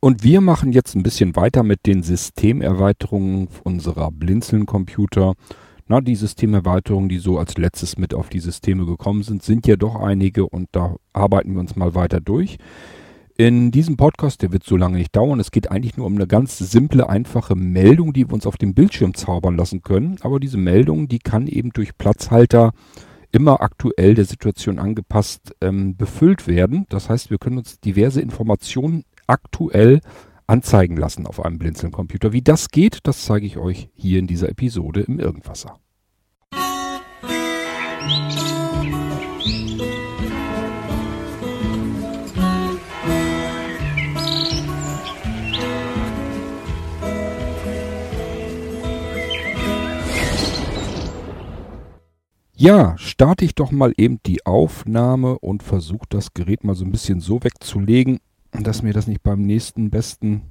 Und wir machen jetzt ein bisschen weiter mit den Systemerweiterungen unserer Blinzeln-Computer. Na, die Systemerweiterungen, die so als letztes mit auf die Systeme gekommen sind, sind ja doch einige und da arbeiten wir uns mal weiter durch. In diesem Podcast, der wird so lange nicht dauern, es geht eigentlich nur um eine ganz simple, einfache Meldung, die wir uns auf dem Bildschirm zaubern lassen können. Aber diese Meldung, die kann eben durch Platzhalter immer aktuell der Situation angepasst ähm, befüllt werden. Das heißt, wir können uns diverse Informationen aktuell anzeigen lassen auf einem Blinzeln-Computer. Wie das geht, das zeige ich euch hier in dieser Episode im Irgendwasser. Ja, starte ich doch mal eben die Aufnahme und versuche das Gerät mal so ein bisschen so wegzulegen, dass mir das nicht beim nächsten besten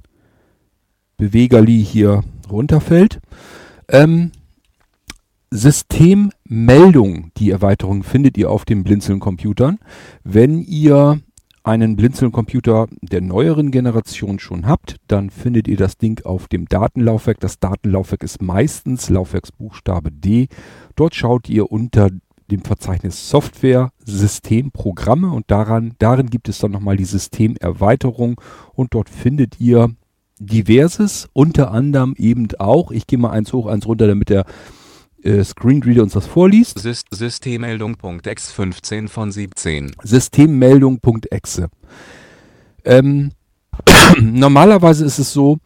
Bewegerli hier runterfällt. Ähm, Systemmeldung, die Erweiterung findet ihr auf den Blinzeln-Computern. Wenn ihr einen Blinzeln-Computer der neueren Generation schon habt, dann findet ihr das Ding auf dem Datenlaufwerk. Das Datenlaufwerk ist meistens Laufwerksbuchstabe D. Dort schaut ihr unter dem Verzeichnis Software, Systemprogramme und daran, darin gibt es dann nochmal die Systemerweiterung und dort findet ihr diverses, unter anderem eben auch, ich gehe mal eins hoch, eins runter, damit der äh, Screenreader uns das vorliest. Syst Systemmeldung.exe 15 von 17. Systemmeldung.exe. Ähm, normalerweise ist es so,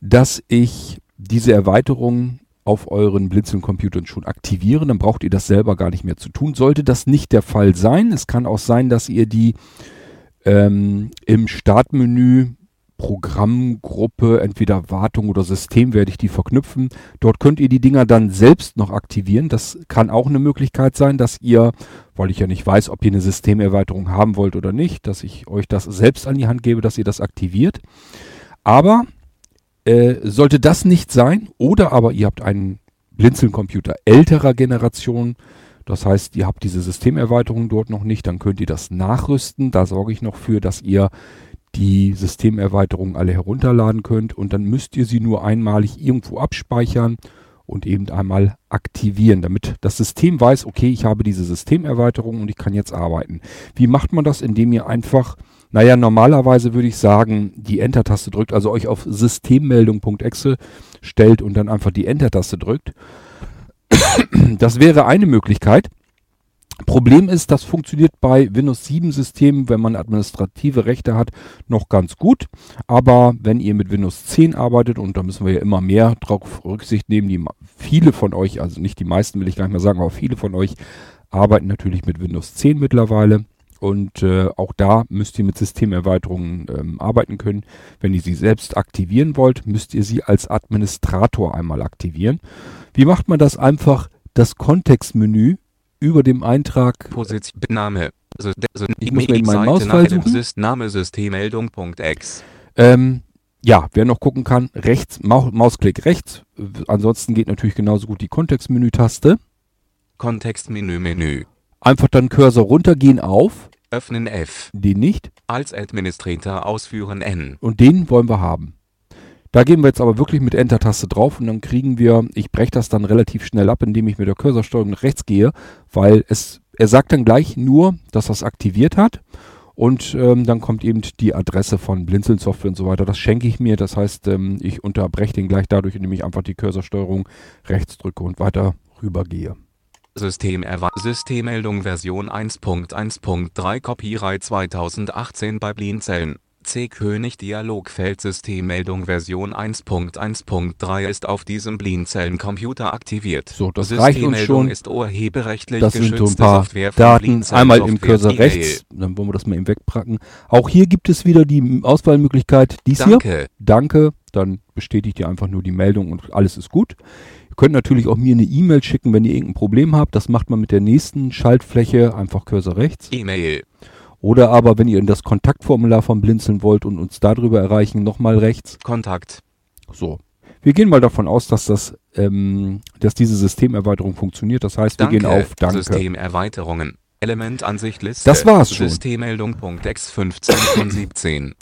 dass ich diese Erweiterung auf euren Blinzeln-Computern schon aktivieren, dann braucht ihr das selber gar nicht mehr zu tun. Sollte das nicht der Fall sein, es kann auch sein, dass ihr die ähm, im Startmenü Programmgruppe, entweder Wartung oder System werde ich die verknüpfen. Dort könnt ihr die Dinger dann selbst noch aktivieren. Das kann auch eine Möglichkeit sein, dass ihr, weil ich ja nicht weiß, ob ihr eine Systemerweiterung haben wollt oder nicht, dass ich euch das selbst an die Hand gebe, dass ihr das aktiviert. Aber äh, sollte das nicht sein, oder aber ihr habt einen Blinzeln-Computer älterer Generation, das heißt, ihr habt diese Systemerweiterung dort noch nicht, dann könnt ihr das nachrüsten. Da sorge ich noch für, dass ihr die Systemerweiterungen alle herunterladen könnt und dann müsst ihr sie nur einmalig irgendwo abspeichern und eben einmal aktivieren, damit das System weiß, okay, ich habe diese Systemerweiterung und ich kann jetzt arbeiten. Wie macht man das? Indem ihr einfach naja, normalerweise würde ich sagen, die Enter-Taste drückt, also euch auf Systemmeldung.exe stellt und dann einfach die Enter-Taste drückt. Das wäre eine Möglichkeit. Problem ist, das funktioniert bei Windows 7 Systemen, wenn man administrative Rechte hat, noch ganz gut. Aber wenn ihr mit Windows 10 arbeitet, und da müssen wir ja immer mehr drauf Rücksicht nehmen, die viele von euch, also nicht die meisten will ich gar nicht mehr sagen, aber viele von euch arbeiten natürlich mit Windows 10 mittlerweile. Und äh, auch da müsst ihr mit Systemerweiterungen ähm, arbeiten können. Wenn ihr sie selbst aktivieren wollt, müsst ihr sie als Administrator einmal aktivieren. Wie macht man das einfach? Das Kontextmenü über dem Eintrag. Position, Name. Also, also ich muss mir meinen Mausfall suchen. Name Systemmeldung.exe. Ähm, ja, wer noch gucken kann, rechts, Maus, Mausklick rechts. Ansonsten geht natürlich genauso gut die Kontextmenü-Taste. Kontextmenü, Menü. Einfach dann Cursor runtergehen auf. Öffnen F. Den nicht. Als Administrator ausführen N. Und den wollen wir haben. Da gehen wir jetzt aber wirklich mit Enter-Taste drauf und dann kriegen wir, ich breche das dann relativ schnell ab, indem ich mit der Cursorsteuerung nach rechts gehe, weil es, er sagt dann gleich nur, dass er es aktiviert hat. Und ähm, dann kommt eben die Adresse von Blinzeln Software und so weiter. Das schenke ich mir. Das heißt, ähm, ich unterbreche den gleich dadurch, indem ich einfach die Cursorsteuerung rechts drücke und weiter rübergehe. System Systemmeldung Version 1.1.3 Copyright 2018 bei Blinzeln. C. König Dialogfeld Systemmeldung Version 1.1.3 ist auf diesem Blinzeln-Computer aktiviert. So, das reicht uns schon. ist urheberrechtlich das sind so ein paar Daten. Einmal im Cursor rechts, dann wollen wir das mal eben wegpacken. Auch hier gibt es wieder die Auswahlmöglichkeit. Dies Danke. hier. Danke. Dann bestätigt ihr einfach nur die Meldung und alles ist gut. Ihr könnt natürlich auch mir eine E-Mail schicken, wenn ihr irgendein Problem habt. Das macht man mit der nächsten Schaltfläche. Einfach Cursor rechts. E-Mail. Oder aber, wenn ihr in das Kontaktformular von Blinzeln wollt und uns darüber erreichen, nochmal rechts. Kontakt. So. Wir gehen mal davon aus, dass das, ähm, dass diese Systemerweiterung funktioniert. Das heißt, wir Danke. gehen auf Danke. Systemerweiterungen. Elementansicht Liste. Das war's schon. Systemmeldung.ex 15 von 17.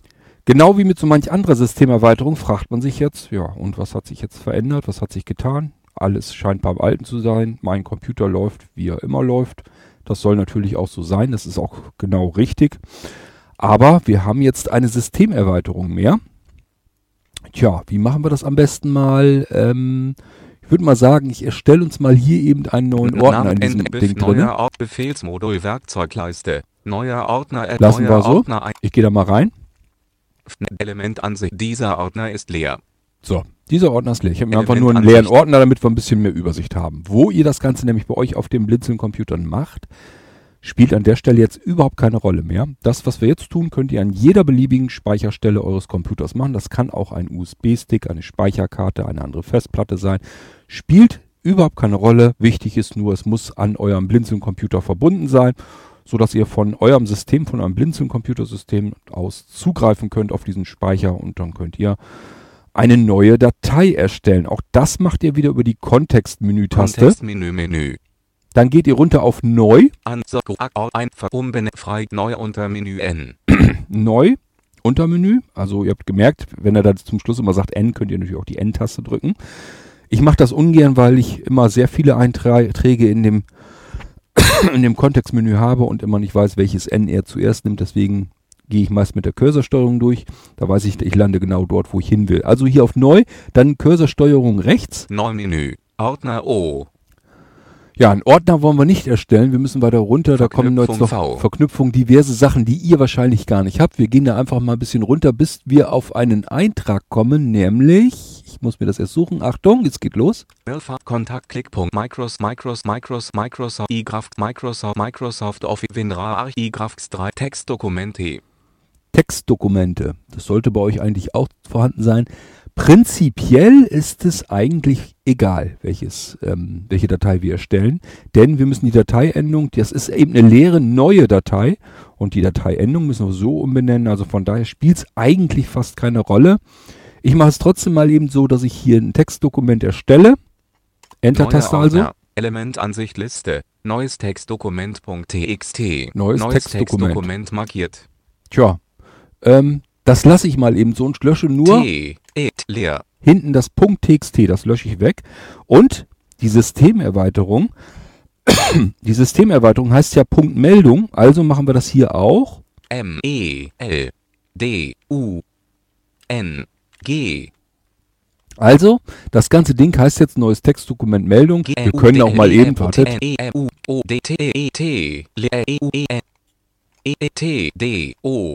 Genau wie mit so manch anderer Systemerweiterung fragt man sich jetzt, ja, und was hat sich jetzt verändert, was hat sich getan? Alles scheint beim Alten zu sein. Mein Computer läuft, wie er immer läuft. Das soll natürlich auch so sein, das ist auch genau richtig. Aber wir haben jetzt eine Systemerweiterung mehr. Tja, wie machen wir das am besten mal? Ähm, ich würde mal sagen, ich erstelle uns mal hier eben einen neuen Ordner in diesem Ding drin. Neuer Ort Befehlsmodul Werkzeugleiste. Neuer Ordner. Add Lassen neuer wir so. Ordner. Ich gehe da mal rein. Elementansicht. Dieser Ordner ist leer. So, dieser Ordner ist leer. Ich habe mir einfach nur einen leeren. Ordner, damit wir ein bisschen mehr Übersicht haben. Wo ihr das Ganze nämlich bei euch auf dem Blinzeln-Computern macht, spielt an der Stelle jetzt überhaupt keine Rolle mehr. Das, was wir jetzt tun, könnt ihr an jeder beliebigen Speicherstelle eures Computers machen. Das kann auch ein USB-Stick, eine Speicherkarte, eine andere Festplatte sein. Spielt überhaupt keine Rolle. Wichtig ist nur, es muss an eurem Blinzeln-Computer verbunden sein, sodass ihr von eurem System, von eurem Blinzeln-Computersystem aus zugreifen könnt auf diesen Speicher und dann könnt ihr eine neue Datei erstellen. Auch das macht ihr wieder über die Kontextmenü-Taste. Kontextmenü Menü. Dann geht ihr runter auf Neu. Frei neu unter Menü N. Neu, Untermenü. Also ihr habt gemerkt, wenn er dann zum Schluss immer sagt N, könnt ihr natürlich auch die N-Taste drücken. Ich mache das ungern, weil ich immer sehr viele Einträge in dem, in dem Kontextmenü habe und immer nicht weiß, welches N er zuerst nimmt. Deswegen gehe ich meist mit der Cursorsteuerung durch. Da weiß ich, ich lande genau dort, wo ich hin will. Also hier auf Neu, dann Cursorsteuerung rechts. Neumenü. Ordner O. Ja, einen Ordner wollen wir nicht erstellen. Wir müssen weiter runter. Da kommen jetzt noch V. Verknüpfungen, diverse Sachen, die ihr wahrscheinlich gar nicht habt. Wir gehen da einfach mal ein bisschen runter, bis wir auf einen Eintrag kommen, nämlich, ich muss mir das erst suchen. Achtung, jetzt geht los. Kontakt Klickpunkt Micros Micros Micros Microsoft iGraph Microsoft Microsoft Office WinRAR iGraphs 3 Textdokumente Textdokumente. Das sollte bei euch eigentlich auch vorhanden sein. Prinzipiell ist es eigentlich egal, welches, ähm, welche Datei wir erstellen, denn wir müssen die Dateiendung, das ist eben eine leere neue Datei und die Dateiendung müssen wir so umbenennen, also von daher spielt es eigentlich fast keine Rolle. Ich mache es trotzdem mal eben so, dass ich hier ein Textdokument erstelle. Enter-Taste also. Elementansicht Liste Neues Textdokument.txt Neues Textdokument. Textdokument markiert Tja, ähm, das lasse ich mal eben so und lösche nur T et leer hinten das .txt, das lösche ich weg. Und die Systemerweiterung, die Systemerweiterung heißt ja Punkt Meldung, also machen wir das hier auch. M E L D U N G Also, das ganze Ding heißt jetzt neues Textdokument Meldung. Wir können auch mal eben, wartet, E U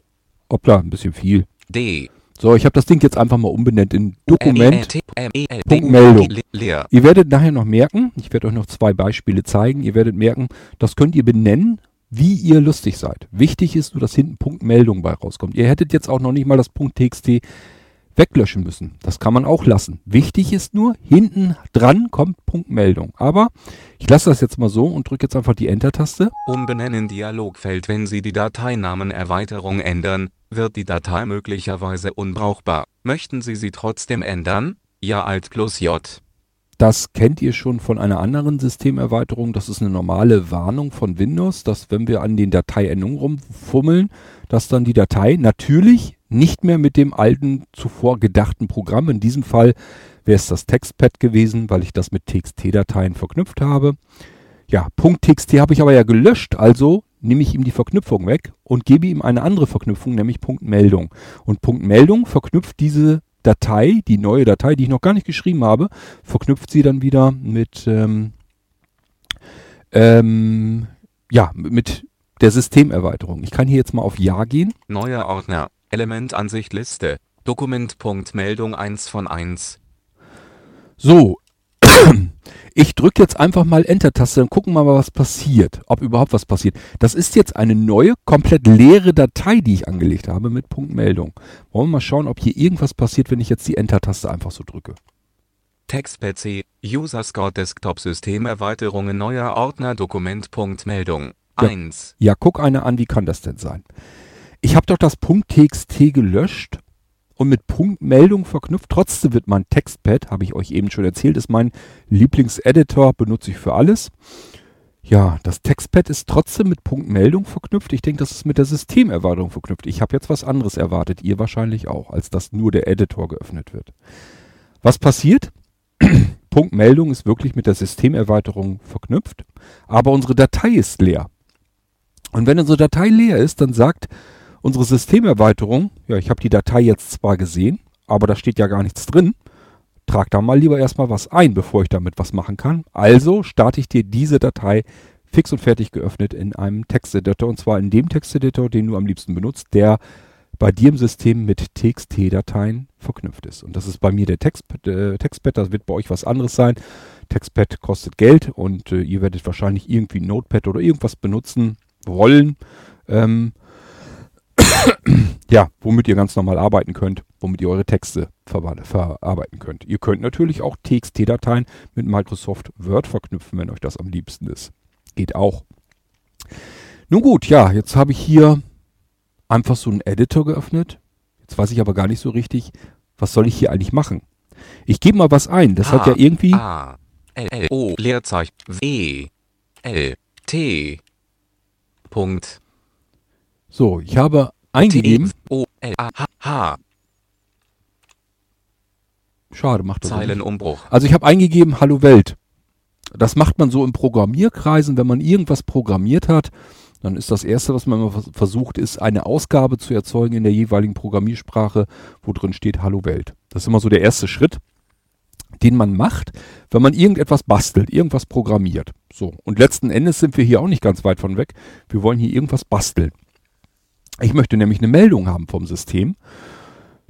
E E E E E hoppla, ein bisschen viel. D So, ich habe das Ding jetzt einfach mal umbenannt in Dokument. E L Punkt Meldung. Ihr werdet nachher noch merken, ich werde euch noch zwei Beispiele zeigen, ihr werdet merken, das könnt ihr benennen, wie ihr lustig seid. Wichtig ist nur, dass hinten Punkt Meldung bei rauskommt. Ihr hättet jetzt auch noch nicht mal das Punkt .txt weglöschen müssen. Das kann man auch lassen. Wichtig ist nur, hinten dran kommt Punkt Meldung. Aber ich lasse das jetzt mal so und drücke jetzt einfach die Enter-Taste. Umbenennen Dialogfeld Wenn Sie die Dateinamenerweiterung ändern, wird die Datei möglicherweise unbrauchbar. Möchten Sie sie trotzdem ändern? Ja Alt plus J. Das kennt ihr schon von einer anderen Systemerweiterung. Das ist eine normale Warnung von Windows, dass wenn wir an den Dateiendungen rumfummeln, dass dann die Datei natürlich nicht mehr mit dem alten zuvor gedachten Programm, in diesem Fall wäre es das Textpad gewesen, weil ich das mit TXT-Dateien verknüpft habe. Ja, .txt habe ich aber ja gelöscht, also nehme ich ihm die Verknüpfung weg und gebe ihm eine andere Verknüpfung, nämlich .meldung. Und .meldung verknüpft diese Datei, die neue Datei, die ich noch gar nicht geschrieben habe, verknüpft sie dann wieder mit, ähm, ähm, ja, mit der Systemerweiterung. Ich kann hier jetzt mal auf Ja gehen. Neuer Ordner. Elementansicht Liste. Dokument.meldung 1 von 1. So, ich drücke jetzt einfach mal Enter-Taste und gucken wir mal, was passiert. Ob überhaupt was passiert. Das ist jetzt eine neue, komplett leere Datei, die ich angelegt habe mit Punkt Meldung. Wollen wir mal schauen, ob hier irgendwas passiert, wenn ich jetzt die Enter-Taste einfach so drücke. Text-PC. User Score Desktop Systemerweiterungen Neuer Ordner Dokument.meldung Ja. 1. Ja, guck eine an, wie kann das denn sein? Ich habe doch das .txt gelöscht und mit Punktmeldung verknüpft. Trotzdem wird mein Textpad, habe ich euch eben schon erzählt, ist mein Lieblingseditor, benutze ich für alles. Ja, das Textpad ist trotzdem mit Punktmeldung verknüpft. Ich denke, das ist mit der Systemerweiterung verknüpft. Ich habe jetzt was anderes erwartet, ihr wahrscheinlich auch, als dass nur der Editor geöffnet wird. Was passiert? Punktmeldung ist wirklich mit der Systemerweiterung verknüpft, aber unsere Datei ist leer. Und wenn unsere Datei leer ist, dann sagt unsere Systemerweiterung, ja, ich habe die Datei jetzt zwar gesehen, aber da steht ja gar nichts drin. Trag da mal lieber erstmal was ein, bevor ich damit was machen kann. Also starte ich dir diese Datei fix und fertig geöffnet in einem Texteditor und zwar in dem Texteditor, den du am liebsten benutzt, der bei dir im System mit TXT-Dateien verknüpft ist. Und das ist bei mir der Textpad, äh, Textpad, das wird bei euch was anderes sein. Textpad kostet Geld und äh, ihr werdet wahrscheinlich irgendwie Notepad oder irgendwas benutzen wollen. Ähm, ja, womit ihr ganz normal arbeiten könnt, womit ihr eure Texte ver verarbeiten könnt. Ihr könnt natürlich auch TXT-Dateien mit Microsoft Word verknüpfen, wenn euch das am liebsten ist. Geht auch. Nun gut, ja, jetzt habe ich hier einfach so einen Editor geöffnet. Jetzt weiß ich aber gar nicht so richtig, was soll ich hier eigentlich machen. Ich gebe mal was ein. Das hat ja irgendwie. A, L, L, O, Leerzeichen, W, L, T, Punkt. So, ich habe eingegeben. O, L, A, H, H. Schade, macht das Zeilenumbruch. Also ich habe eingegeben, Hallo Welt. Das macht man so in Programmierkreisen, wenn man irgendwas programmiert hat. Dann ist das erste, was man immer versucht, ist eine Ausgabe zu erzeugen in der jeweiligen Programmiersprache, wo drin steht Hallo Welt. Das ist immer so der erste Schritt, den man macht, wenn man irgendetwas bastelt, irgendwas programmiert. So. Und letzten Endes sind wir hier auch nicht ganz weit von weg. Wir wollen hier irgendwas basteln. Ich möchte nämlich eine Meldung haben vom System.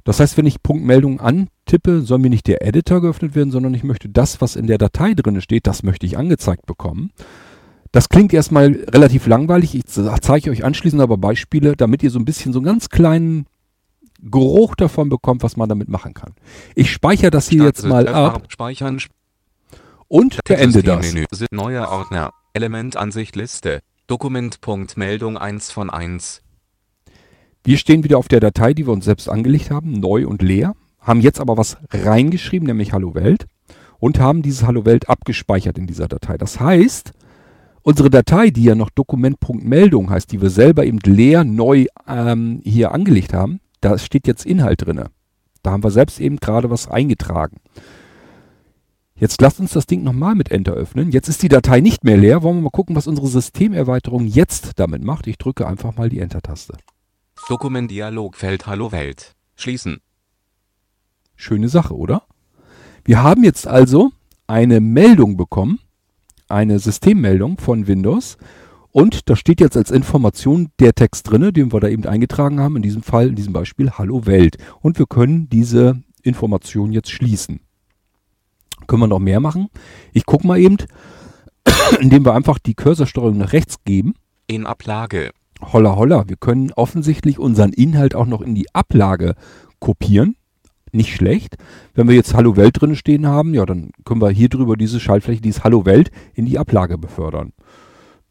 Das heißt, wenn ich Punktmeldung antippe, soll mir nicht der Editor geöffnet werden, sondern ich möchte das, was in der Datei drin steht, das möchte ich angezeigt bekommen. Das klingt erstmal relativ langweilig. Ich zeige euch anschließend aber Beispiele, damit ihr so ein bisschen so einen ganz kleinen Geruch davon bekommt, was man damit machen kann. Ich speichere das hier jetzt mal ab. Speichern. Und beende das. Neuer Ordner. Elementansicht Liste. Dokument.meldung 1 von 1. Wir stehen wieder auf der Datei, die wir uns selbst angelegt haben, neu und leer, haben jetzt aber was reingeschrieben, nämlich Hallo Welt und haben dieses Hallo Welt abgespeichert in dieser Datei. Das heißt, unsere Datei, die ja noch Dokument.meldung heißt, die wir selber eben leer neu ähm, hier angelegt haben, da steht jetzt Inhalt drinne. Da haben wir selbst eben gerade was eingetragen. Jetzt lasst uns das Ding nochmal mit Enter öffnen. Jetzt ist die Datei nicht mehr leer. Wollen wir mal gucken, was unsere Systemerweiterung jetzt damit macht. Ich drücke einfach mal die Enter-Taste. Dokument Dialogfeld Hallo Welt. Schließen. Schöne Sache, oder? Wir haben jetzt also eine Meldung bekommen, eine Systemmeldung von Windows und da steht jetzt als Information der Text drinne, den wir da eben eingetragen haben, in diesem Fall, in diesem Beispiel Hallo Welt. Und wir können diese Information jetzt schließen. Können wir noch mehr machen? Ich gucke mal eben, indem wir einfach die Cursorsteuerung nach rechts geben. In Ablage. Holla holla, wir können offensichtlich unseren Inhalt auch noch in die Ablage kopieren. Nicht schlecht. Wenn wir jetzt Hallo Welt drin stehen haben, ja, dann können wir hier drüber diese Schaltfläche, dieses Hallo Welt, in die Ablage befördern.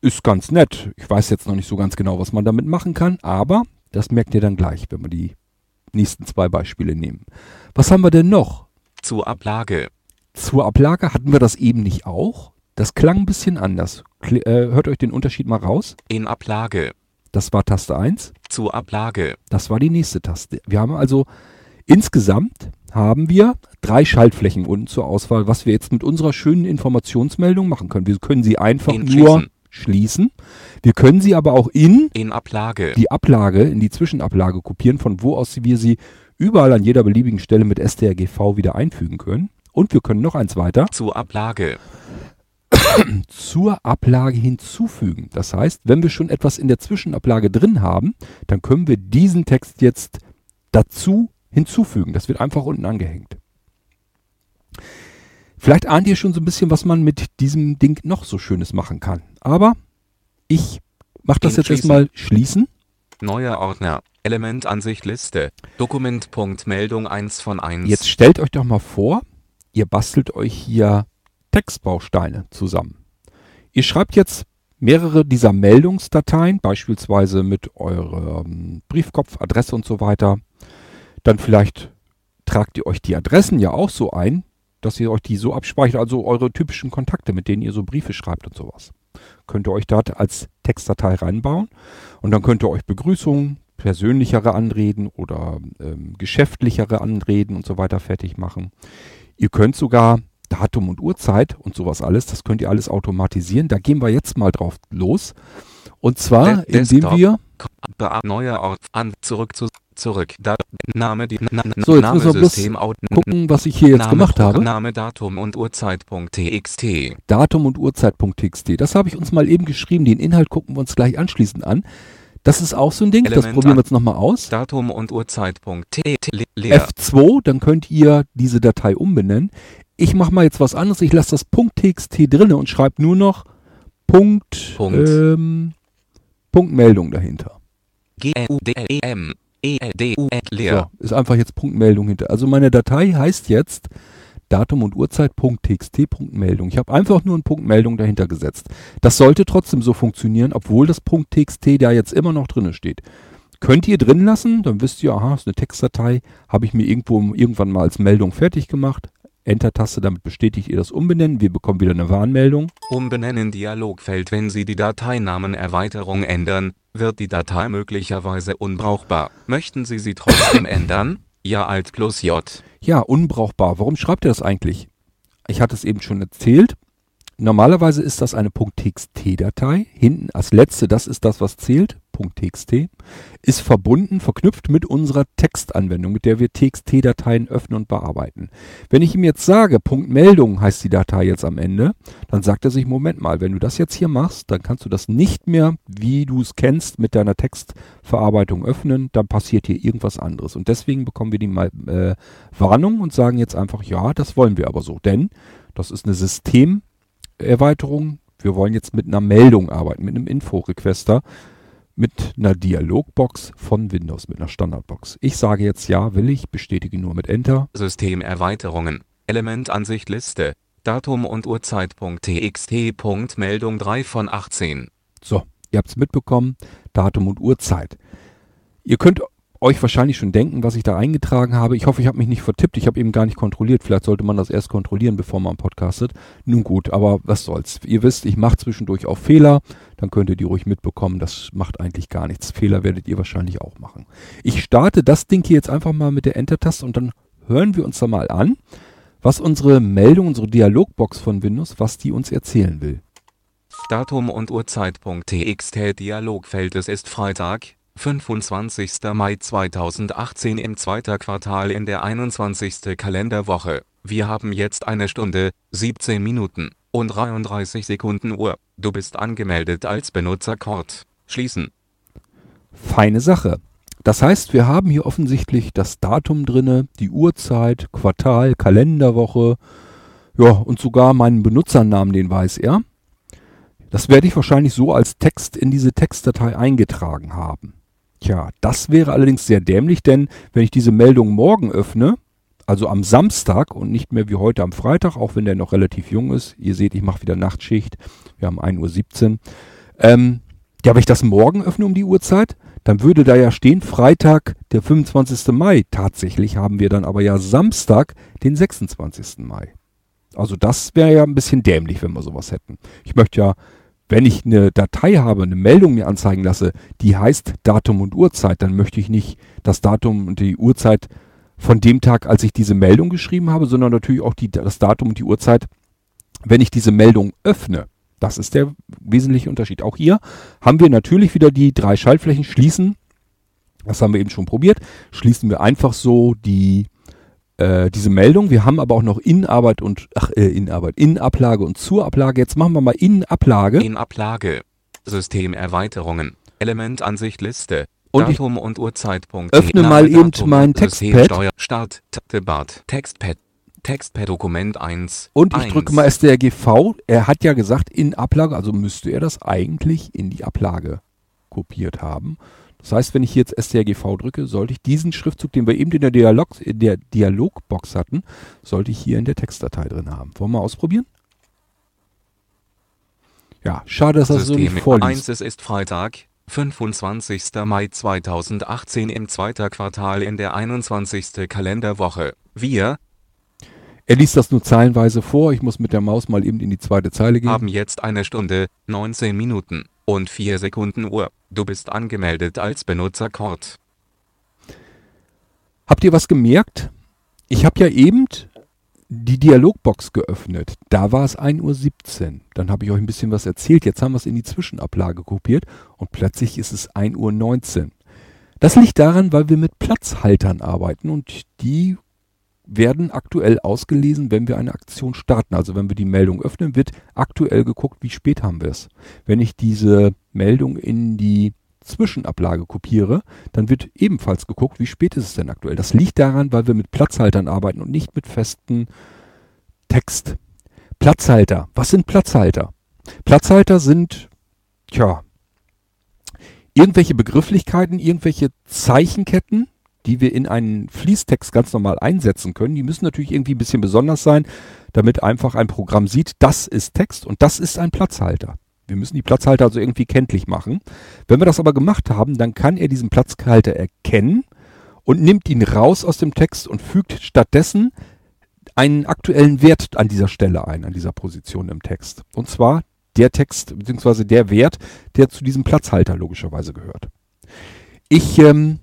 Ist ganz nett. Ich weiß jetzt noch nicht so ganz genau, was man damit machen kann, aber das merkt ihr dann gleich, wenn wir die nächsten zwei Beispiele nehmen. Was haben wir denn noch? Zur Ablage. Zur Ablage hatten wir das eben nicht auch? Das klang ein bisschen anders. Kl äh, hört euch den Unterschied mal raus. In Ablage. Das war Taste 1. Zur Ablage. Das war die nächste Taste. Wir haben also insgesamt haben wir drei Schaltflächen unten zur Auswahl, was wir jetzt mit unserer schönen Informationsmeldung machen können. Wir können sie einfach in nur schließen. schließen. Wir können sie aber auch in, in Ablage. die Ablage, in die Zwischenablage kopieren, von wo aus wir sie überall an jeder beliebigen Stelle mit strgv wieder einfügen können. Und wir können noch eins weiter. Zur Ablage zur Ablage hinzufügen. Das heißt, wenn wir schon etwas in der Zwischenablage drin haben, dann können wir diesen Text jetzt dazu hinzufügen. Das wird einfach unten angehängt. Vielleicht ahnt ihr schon so ein bisschen, was man mit diesem Ding noch so Schönes machen kann. Aber ich mache das jetzt erstmal schließen. Neuer Ordner. Elementansicht Liste. Dokument.meldung Meldung 1 von 1. Jetzt stellt euch doch mal vor, ihr bastelt euch hier Textbausteine zusammen. Ihr schreibt jetzt mehrere dieser Meldungsdateien, beispielsweise mit eurem Briefkopf, Adresse und so weiter. Dann vielleicht tragt ihr euch die Adressen ja auch so ein, dass ihr euch die so abspeichert, also eure typischen Kontakte, mit denen ihr so Briefe schreibt und sowas. Könnt ihr euch da als Textdatei reinbauen und dann könnt ihr euch Begrüßungen, persönlichere Anreden oder ähm, geschäftlichere Anreden und so weiter fertig machen. Ihr könnt sogar Datum und Uhrzeit und sowas alles, das könnt ihr alles automatisieren. Da gehen wir jetzt mal drauf los. Und zwar, De indem wir neuer Ort an zurück zu zurück da, Name die na, So, jetzt Name müssen wir bloß System out, gucken, was ich hier jetzt Name, gemacht habe. Name Datum und Uhrzeit.txt Datum und Uhrzeit.txt. Das habe ich uns mal eben geschrieben. Den Inhalt gucken wir uns gleich anschließend an. Das ist auch so ein Ding, das Element probieren wir jetzt nochmal aus. Datum und Uhrzeit.txt leer F2, dann könnt ihr diese Datei umbenennen. Ich mache mal jetzt was anderes. Ich lasse das .txt drinne und schreibe nur noch Punkt, Punkt. Ähm, Punktmeldung dahinter. G U D E M E L D U leer So, ist einfach jetzt Punktmeldung hinter. Also meine Datei heißt jetzt Datum und Uhrzeit.txt Punktmeldung. Ich habe einfach nur eine Punktmeldung dahinter gesetzt. Das sollte trotzdem so funktionieren, obwohl das .txt da jetzt immer noch drinne steht. Könnt ihr drin lassen, dann wisst ihr, aha, ist eine Textdatei, habe ich mir irgendwo irgendwann mal als Meldung fertig gemacht. Enter-Taste, damit bestätigt ihr das Umbenennen. Wir bekommen wieder eine Warnmeldung. Umbenennen Dialogfeld Wenn Sie die Dateinamen Erweiterung ändern, wird die Datei möglicherweise unbrauchbar. Möchten Sie sie trotzdem ändern? Ja Alt plus J. Ja, unbrauchbar. Warum schreibt ihr das eigentlich? Ich hatte es eben schon erzählt. Normalerweise ist das eine .txt-Datei. Hinten als letzte, das ist das, was zählt. .txt ist verbunden, verknüpft mit unserer Textanwendung, mit der wir TXT-Dateien öffnen und bearbeiten. Wenn ich ihm jetzt sage, .meldung heißt die Datei jetzt am Ende, dann sagt er sich, Moment mal, wenn du das jetzt hier machst, dann kannst du das nicht mehr, wie du es kennst, mit deiner Textverarbeitung öffnen, dann passiert hier irgendwas anderes. Und deswegen bekommen wir die mal, äh, Warnung und sagen jetzt einfach, ja, das wollen wir aber so, denn das ist eine Systemerweiterung. Wir wollen jetzt mit einer Meldung arbeiten, mit einem Info-Requester, mit einer Dialogbox von Windows, mit einer Standardbox. Ich sage jetzt ja, will ich, bestätige nur mit Enter. Systemerweiterungen. Elementansicht Liste. Datum und Uhrzeit.txt. Meldung 3 von 18. So, ihr habt es mitbekommen, Datum und Uhrzeit. Ihr könnt euch wahrscheinlich schon denken, was ich da eingetragen habe. Ich hoffe, ich habe mich nicht vertippt. Ich habe eben gar nicht kontrolliert. Vielleicht sollte man das erst kontrollieren, bevor man podcastet. Nun gut, aber was soll's. Ihr wisst, ich mache zwischendurch auch Fehler. Dann könnt ihr die ruhig mitbekommen. Das macht eigentlich gar nichts. Fehler werdet ihr wahrscheinlich auch machen. Ich starte das Ding hier jetzt einfach mal mit der Enter-Taste und dann hören wir uns da mal an, was unsere Meldung, unsere Dialogbox von Windows, was die uns erzählen will. Datum und Uhrzeit.txt Dialogfeld Es ist Freitag, 25. Mai 2018 im zweiten Quartal in der 21. Kalenderwoche. Wir haben jetzt eine Stunde, 17 Minuten und 33 Sekunden Uhr. Du bist angemeldet als Benutzer Kord. Schließen. Feine Sache. Das heißt, wir haben hier offensichtlich das Datum drinne, die Uhrzeit, Quartal, Kalenderwoche, ja, und sogar meinen Benutzernamen, den weiß er. Das werde ich wahrscheinlich so als Text in diese Textdatei eingetragen haben. Tja, das wäre allerdings sehr dämlich, denn wenn ich diese Meldung morgen öffne, also am Samstag und nicht mehr wie heute am Freitag, auch wenn der noch relativ jung ist, ihr seht, ich mache wieder Nachtschicht, wir haben 1.17 Uhr, ähm, ja, wenn ich das morgen öffne um die Uhrzeit, dann würde da ja stehen Freitag, der 25. Mai. Tatsächlich haben wir dann aber ja Samstag, den 26. Mai. Also das wäre ja ein bisschen dämlich, wenn wir sowas hätten. Ich möchte ja, wenn ich eine Datei habe, eine Meldung mir anzeigen lasse, die heißt Datum und Uhrzeit, dann möchte ich nicht das Datum und die Uhrzeit von dem Tag, als ich diese Meldung geschrieben habe, sondern natürlich auch die, das Datum und die Uhrzeit, wenn ich diese Meldung öffne. Das ist der wesentliche Unterschied. Auch hier haben wir natürlich wieder die drei Schaltflächen schließen. Das haben wir eben schon probiert. Schließen wir einfach so die äh, diese Meldung. Wir haben aber auch noch Innenarbeit und ach äh, Innenarbeit, Innenablage und Zurablage. Jetzt machen wir mal Innenablage. In Ablage. Systemerweiterungen. Elementansicht Liste. Und ich Datum und Uhrzeit.t. öffne Name, mal eben Datum, mein System, Textpad. Steuer, Start, Tabart, Textpad. Textpad Dokument 1. Und ich 1. drücke mal STRGV. Er hat ja gesagt in Ablage, also müsste er das eigentlich in die Ablage kopiert haben. Das heißt, wenn ich jetzt STRGV drücke, sollte ich diesen Schriftzug, den wir eben in der, Dialog, in der Dialogbox hatten, sollte ich hier in der Textdatei drin haben. Wollen wir mal ausprobieren? Ja, schade, dass er so nicht System vorliest. 1 Es ist Freitag, 25. Mai 2018 im zweiten Quartal in der 21. Kalenderwoche. Wir Er liest das nur zeilenweise vor. Ich muss mit der Maus mal eben in die zweite Zeile gehen. Haben jetzt eine Stunde, 19 Minuten und 4 Sekunden Uhr. Du bist angemeldet als Benutzer Kort. Habt ihr was gemerkt? Ich habe ja eben die Dialogbox geöffnet. Da war es 1.17 Uhr. Dann habe ich euch ein bisschen was erzählt. Jetzt haben wir es in die Zwischenablage kopiert und plötzlich ist es 1.19 Uhr. Das liegt daran, weil wir mit Platzhaltern arbeiten und die werden aktuell ausgelesen, wenn wir eine Aktion starten. Also wenn wir die Meldung öffnen, wird aktuell geguckt, wie spät haben wir es. Wenn ich diese Meldung in die Zwischenablage kopiere, dann wird ebenfalls geguckt, wie spät ist es denn aktuell. Das liegt daran, weil wir mit Platzhaltern arbeiten und nicht mit festen Text. Platzhalter. Was sind Platzhalter? Platzhalter sind, tja, irgendwelche Begrifflichkeiten, irgendwelche Zeichenketten, die wir in einen Fließtext ganz normal einsetzen können. Die müssen natürlich irgendwie ein bisschen besonders sein, damit einfach ein Programm sieht, das ist Text und das ist ein Platzhalter. Wir müssen die Platzhalter also irgendwie kenntlich machen. Wenn wir das aber gemacht haben, dann kann er diesen Platzhalter erkennen und nimmt ihn raus aus dem Text und fügt stattdessen einen aktuellen Wert an dieser Stelle ein, an dieser Position im Text. Und zwar der Text bzw. der Wert, der zu diesem Platzhalter logischerweise gehört. Ich ähm,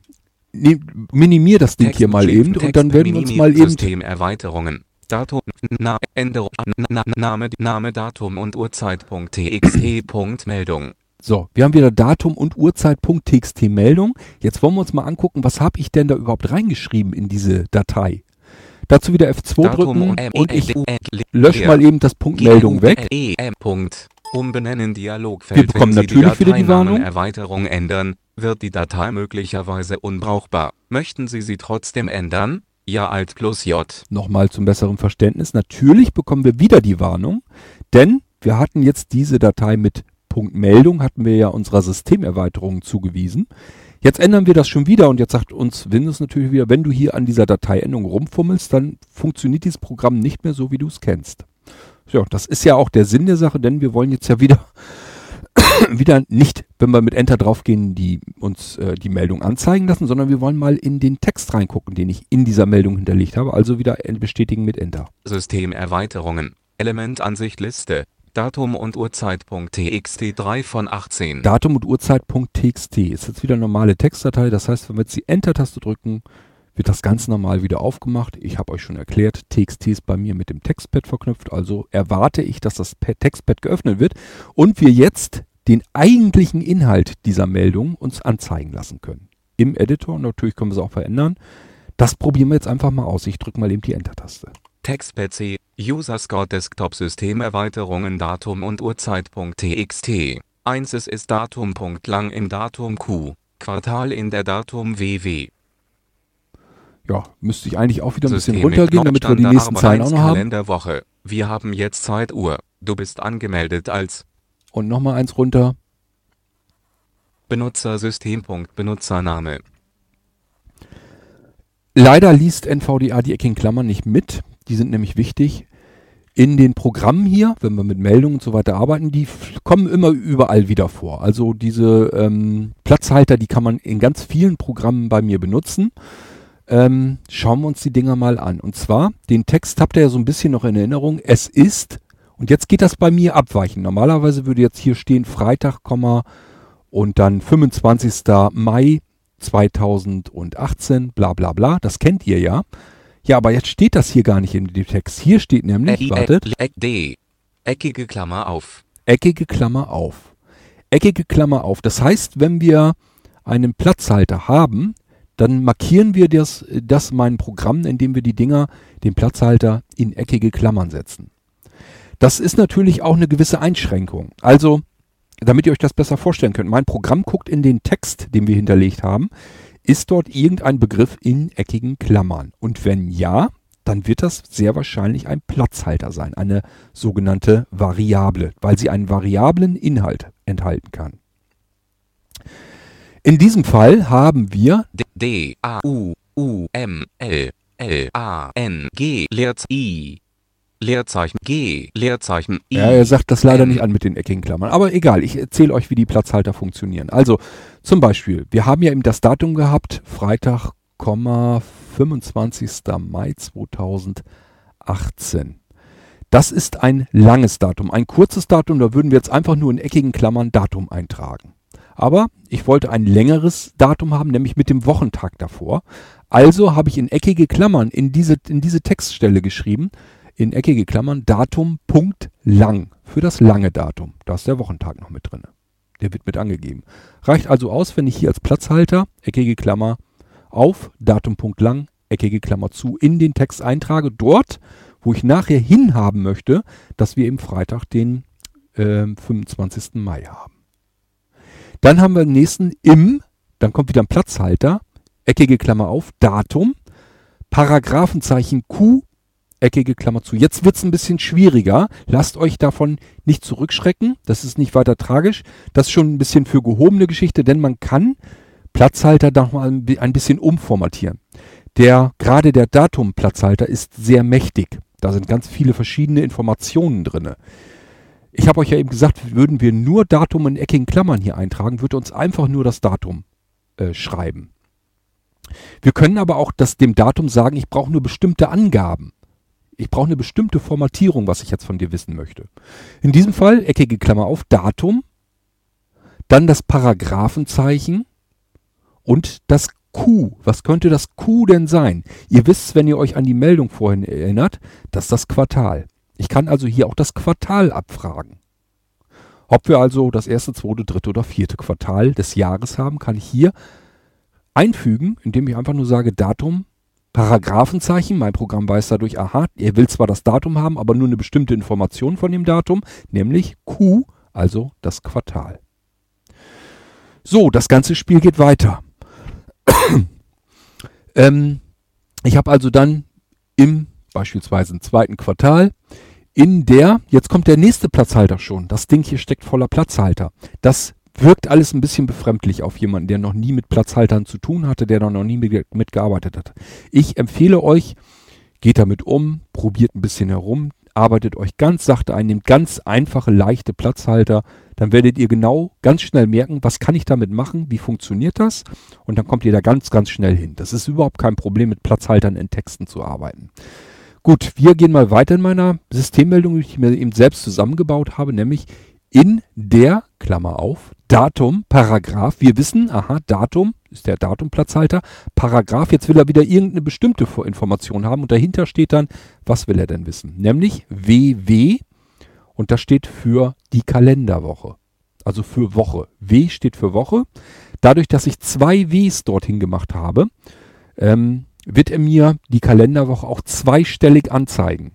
minimiere das Ding hier mal eben und dann werden wir uns mal eben Systemerweiterungen Datum, Na, Änderung, Na, Name, Name, Datum und Uhrzeit.txt. Meldung. So, wir haben wieder Datum und Uhrzeit.txt Meldung. Jetzt wollen wir uns mal angucken, was habe ich denn da überhaupt reingeschrieben in diese Datei. Dazu wieder F2 Datum drücken und ich lösche mal eben das Punkt Meldung weg. Umbenennen Dialogfeld. Wir bekommen natürlich wieder die Warnung. Erweiterung ändern, wird die Datei möglicherweise unbrauchbar. Möchten Sie sie trotzdem ändern? Ja Alt plus J. Nochmal zum besseren Verständnis. Natürlich bekommen wir wieder die Warnung, denn wir hatten jetzt diese Datei mit Punkt Meldung, hatten wir ja unserer Systemerweiterung zugewiesen. Jetzt ändern wir das schon wieder und jetzt sagt uns Windows natürlich wieder, wenn du hier an dieser Dateiendung rumfummelst, dann funktioniert dieses Programm nicht mehr so, wie du es kennst. Ja, das ist ja auch der Sinn der Sache, denn wir wollen jetzt ja wieder wieder nicht, wenn wir mit Enter draufgehen, die uns äh, die Meldung anzeigen lassen, sondern wir wollen mal in den Text reingucken, den ich in dieser Meldung hinterlegt habe. Also wieder bestätigen mit Enter. Systemerweiterungen. Elementansicht Liste. Datum und Uhrzeit.txt 3 von 18. Datum und Uhrzeit.txt ist jetzt wieder eine normale Textdatei. Das heißt, wenn wir jetzt die Enter-Taste drücken, wird das ganz normal wieder aufgemacht. Ich habe euch schon erklärt, TXT ist bei mir mit dem Textpad verknüpft, also erwarte ich, dass das Textpad geöffnet wird und wir jetzt den eigentlichen Inhalt dieser Meldung uns anzeigen lassen können. Im Editor, natürlich können wir es auch verändern. Das probieren wir jetzt einfach mal aus. Ich drücke mal eben die Enter-Taste. TextPC, User Score Desktop Systemerweiterungen Datum und Uhrzeit.txt. 1 es ist Datum. lang im Datum Q, Quartal in der Datum WW. Ja, müsste ich eigentlich auch wieder ein bisschen runtergehen, damit wir die nächsten Zeilen auch noch haben. Kalenderwoche. Wir haben jetzt Zeituhr. Du bist angemeldet als und nochmal eins runter. Benutzersystem. Benutzername. Leider liest NVDA die eckigen Klammern nicht mit. Die sind nämlich wichtig. In den Programmen hier, wenn wir mit Meldungen und so weiter arbeiten, die kommen immer überall wieder vor. Also diese ähm, Platzhalter, die kann man in ganz vielen Programmen bei mir benutzen. Ähm, schauen wir uns die Dinger mal an. Und zwar, den Text habt ihr ja so ein bisschen noch in Erinnerung. Es ist und jetzt geht das bei mir abweichen. Normalerweise würde jetzt hier stehen Freitag, und dann 25. Mai 2018, bla bla bla. Das kennt ihr ja. Ja, aber jetzt steht das hier gar nicht in dem Text. Hier steht nämlich, wartet. D. Eckige Klammer auf. Eckige Klammer auf. Eckige Klammer auf. Das heißt, wenn wir einen Platzhalter haben, dann markieren wir das, das mein Programm, indem wir die Dinger, den Platzhalter in eckige Klammern setzen. Das ist natürlich auch eine gewisse Einschränkung. Also, damit ihr euch das besser vorstellen könnt, mein Programm guckt in den Text, den wir hinterlegt haben, ist dort irgendein Begriff in eckigen Klammern? Und wenn ja, dann wird das sehr wahrscheinlich ein Platzhalter sein, eine sogenannte Variable, weil sie einen variablen Inhalt enthalten kann. In diesem Fall haben wir D A U U M L L A N G I Leerzeichen G, Leerzeichen I. Ja, er sagt das leider nicht an mit den eckigen Klammern. Aber egal, ich erzähle euch, wie die Platzhalter funktionieren. Also, zum Beispiel, wir haben ja eben das Datum gehabt, Freitag, 25. Mai 2018. 2018. Das ist ein langes Datum. Ein kurzes Datum, da würden wir jetzt einfach nur in eckigen Klammern Datum eintragen. Aber ich wollte ein längeres Datum haben, nämlich mit dem Wochentag davor. Also habe ich in eckige Klammern in diese, in diese Textstelle geschrieben, in eckige Klammern Datum Punkt lang für das lange Datum. Da ist der Wochentag noch mit drin. Der wird mit angegeben. Reicht also aus, wenn ich hier als Platzhalter eckige Klammer auf Datum Punkt lang eckige Klammer zu in den Text eintrage. Dort, wo ich nachher hinhaben möchte, dass wir im Freitag den äh, 25. Mai haben. Dann haben wir den nächsten im, dann kommt wieder ein Platzhalter, eckige Klammer auf, Datum, Paragraphenzeichen Q, eckige Klammer zu. Jetzt wird's ein bisschen schwieriger. Lasst euch davon nicht zurückschrecken. Das ist nicht weiter tragisch. Das ist schon ein bisschen für gehobene Geschichte, denn man kann Platzhalter doch mal ein bisschen umformatieren. Der, gerade der Datumplatzhalter ist sehr mächtig. Da sind ganz viele verschiedene Informationen drinne. Ich habe euch ja eben gesagt, würden wir nur Datum in eckigen Klammern hier eintragen, würde uns einfach nur das Datum äh, schreiben. Wir können aber auch das, dem Datum sagen, ich brauche nur bestimmte Angaben. Ich brauche eine bestimmte Formatierung, was ich jetzt von dir wissen möchte. In diesem Fall, eckige Klammer auf, Datum, dann das Paragraphenzeichen und das Q. Was könnte das Q denn sein? Ihr wisst, wenn ihr euch an die Meldung vorhin erinnert, das ist das Quartal. Ich kann also hier auch das Quartal abfragen. Ob wir also das erste, zweite, dritte oder vierte Quartal des Jahres haben, kann ich hier einfügen, indem ich einfach nur sage Datum, Paragraphenzeichen. Mein Programm weiß dadurch, aha, er will zwar das Datum haben, aber nur eine bestimmte Information von dem Datum, nämlich Q, also das Quartal. So, das ganze Spiel geht weiter. ähm, ich habe also dann im beispielsweise im zweiten Quartal in der, jetzt kommt der nächste Platzhalter schon. Das Ding hier steckt voller Platzhalter. Das wirkt alles ein bisschen befremdlich auf jemanden, der noch nie mit Platzhaltern zu tun hatte, der noch nie mitgearbeitet hat. Ich empfehle euch, geht damit um, probiert ein bisschen herum, arbeitet euch ganz sachte ein, nehmt ganz einfache, leichte Platzhalter, dann werdet ihr genau ganz schnell merken, was kann ich damit machen, wie funktioniert das und dann kommt ihr da ganz, ganz schnell hin. Das ist überhaupt kein Problem, mit Platzhaltern in Texten zu arbeiten. Gut, wir gehen mal weiter in meiner Systemmeldung, die ich mir eben selbst zusammengebaut habe, nämlich in der, Klammer auf, Datum, Paragraph. Wir wissen, aha, Datum ist der Datumplatzhalter. Paragraph, jetzt will er wieder irgendeine bestimmte Information haben und dahinter steht dann, was will er denn wissen? Nämlich WW und das steht für die Kalenderwoche. Also für Woche. W steht für Woche. Dadurch, dass ich zwei Ws dorthin gemacht habe, ähm, wird er mir die Kalenderwoche auch zweistellig anzeigen.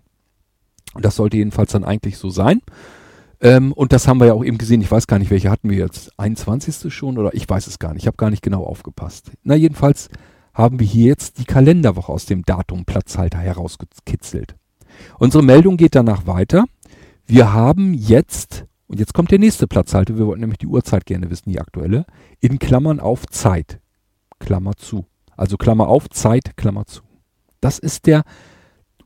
Das sollte jedenfalls dann eigentlich so sein. Ähm, und das haben wir ja auch eben gesehen. Ich weiß gar nicht, welche hatten wir jetzt. 21. schon oder ich weiß es gar nicht. Ich habe gar nicht genau aufgepasst. Na, jedenfalls haben wir hier jetzt die Kalenderwoche aus dem Datumplatzhalter herausgekitzelt. Unsere Meldung geht danach weiter. Wir haben jetzt, und jetzt kommt der nächste Platzhalter, wir wollten nämlich die Uhrzeit gerne wissen, die aktuelle, in Klammern auf Zeit. Klammer zu. Also Klammer auf, Zeit, Klammer zu. Das ist der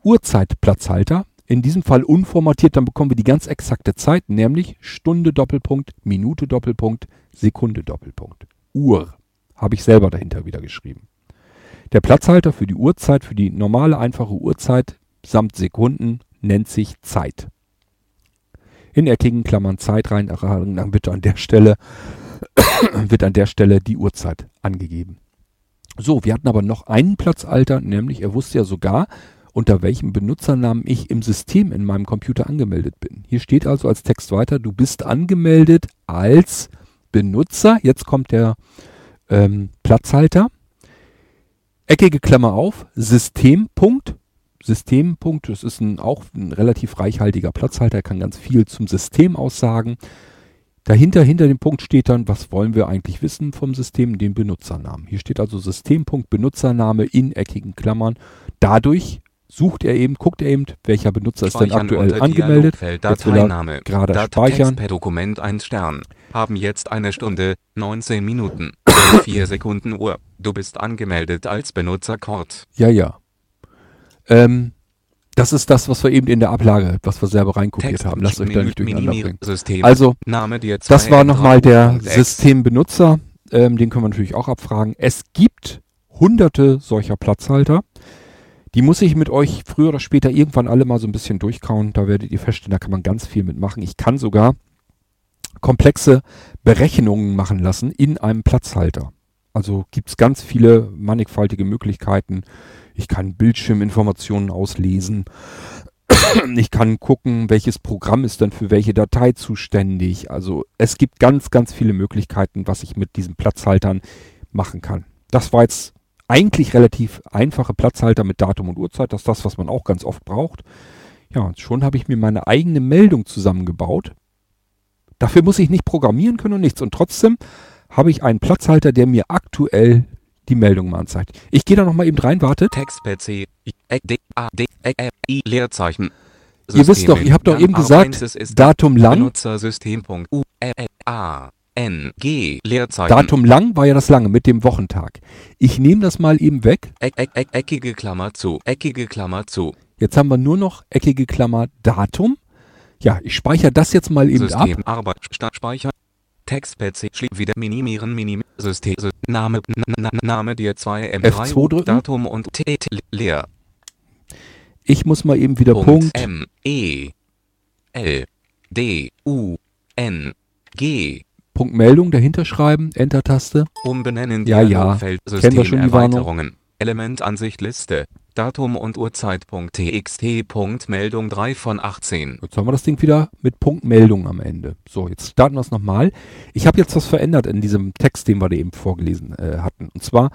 Uhrzeitplatzhalter. In diesem Fall unformatiert, dann bekommen wir die ganz exakte Zeit, nämlich Stunde Doppelpunkt, Minute Doppelpunkt, Sekunde Doppelpunkt. Uhr habe ich selber dahinter wieder geschrieben. Der Platzhalter für die Uhrzeit, für die normale einfache Uhrzeit samt Sekunden nennt sich Zeit. In eckigen Klammern Zeit rein, dann wird an der Stelle wird an der Stelle die Uhrzeit angegeben. So, wir hatten aber noch einen Platzalter, nämlich er wusste ja sogar, unter welchem Benutzernamen ich im System in meinem Computer angemeldet bin. Hier steht also als Text weiter, du bist angemeldet als Benutzer. Jetzt kommt der ähm, Platzhalter. Eckige Klammer auf, Systempunkt. Systempunkt, das ist ein, auch ein relativ reichhaltiger Platzhalter, kann ganz viel zum System aussagen. Dahinter, hinter dem Punkt steht dann, was wollen wir eigentlich wissen vom System, den Benutzernamen. Hier steht also Systempunkt Benutzername in eckigen Klammern. Dadurch sucht er eben, guckt er eben, welcher Benutzer ist denn aktuell angemeldet. Will er gerade speichern. per Dokument 1 Stern. Haben jetzt eine Stunde, 19 Minuten, 4 Sekunden Uhr. Du bist angemeldet als Benutzer Kort. Ja, ja. Ähm, das ist das, was wir eben in der Ablage, was wir selber reinkopiert haben. Lasst euch da nicht durcheinander bringen. Also, das war nochmal der Systembenutzer. Ähm, den können wir natürlich auch abfragen. Es gibt hunderte solcher Platzhalter. Die muss ich mit euch früher oder später irgendwann alle mal so ein bisschen durchkauen. Da werdet ihr feststellen, da kann man ganz viel mitmachen. Ich kann sogar komplexe Berechnungen machen lassen in einem Platzhalter. Also gibt's ganz viele mannigfaltige Möglichkeiten. Ich kann Bildschirminformationen auslesen. Ich kann gucken, welches Programm ist dann für welche Datei zuständig. Also es gibt ganz, ganz viele Möglichkeiten, was ich mit diesen Platzhaltern machen kann. Das war jetzt eigentlich relativ einfache Platzhalter mit Datum und Uhrzeit. Das ist das, was man auch ganz oft braucht. Ja, und schon habe ich mir meine eigene Meldung zusammengebaut. Dafür muss ich nicht programmieren können und nichts. Und trotzdem habe ich einen Platzhalter, der mir aktuell die Meldung mal anzeigt. Ich gehe da nochmal eben rein, wartet. Text PC, D, A, D, F, I, Leerzeichen. Ihr wisst doch, ihr habt doch eben gesagt, Datum lang. Benutzersystem.u, L, A, N, G, Leerzeichen. Datum lang war ja das lange mit dem Wochentag. Ich nehme das mal eben weg. Eck, eck, eck, eckige Klammer zu, eckige Klammer zu. Jetzt haben wir nur noch eckige Klammer Datum. Ja, ich speichere das jetzt mal eben System, ab. Arbeit, Speicher. Text PC, wieder minimieren, minim, System, Name, Name dir 2 M3, F2 drücken. Datum und T, T, leer. Ich muss mal eben wieder Punkt. Punkt M, E, L, D, U, N, G. Punkt Meldung dahinter schreiben, Enter-Taste. Umbenennen Ja, ja. Dialogfeld Kennen wir schon die Warnung. Systemerweiterungen. Elementansicht Liste. Datum und Uhrzeit.txt. Punkt Meldung 3 von 18. Jetzt haben wir das Ding wieder mit Punkt Meldung am Ende. So, jetzt starten wir es nochmal. Ich habe jetzt was verändert in diesem Text, den wir da eben vorgelesen äh, hatten. Und zwar,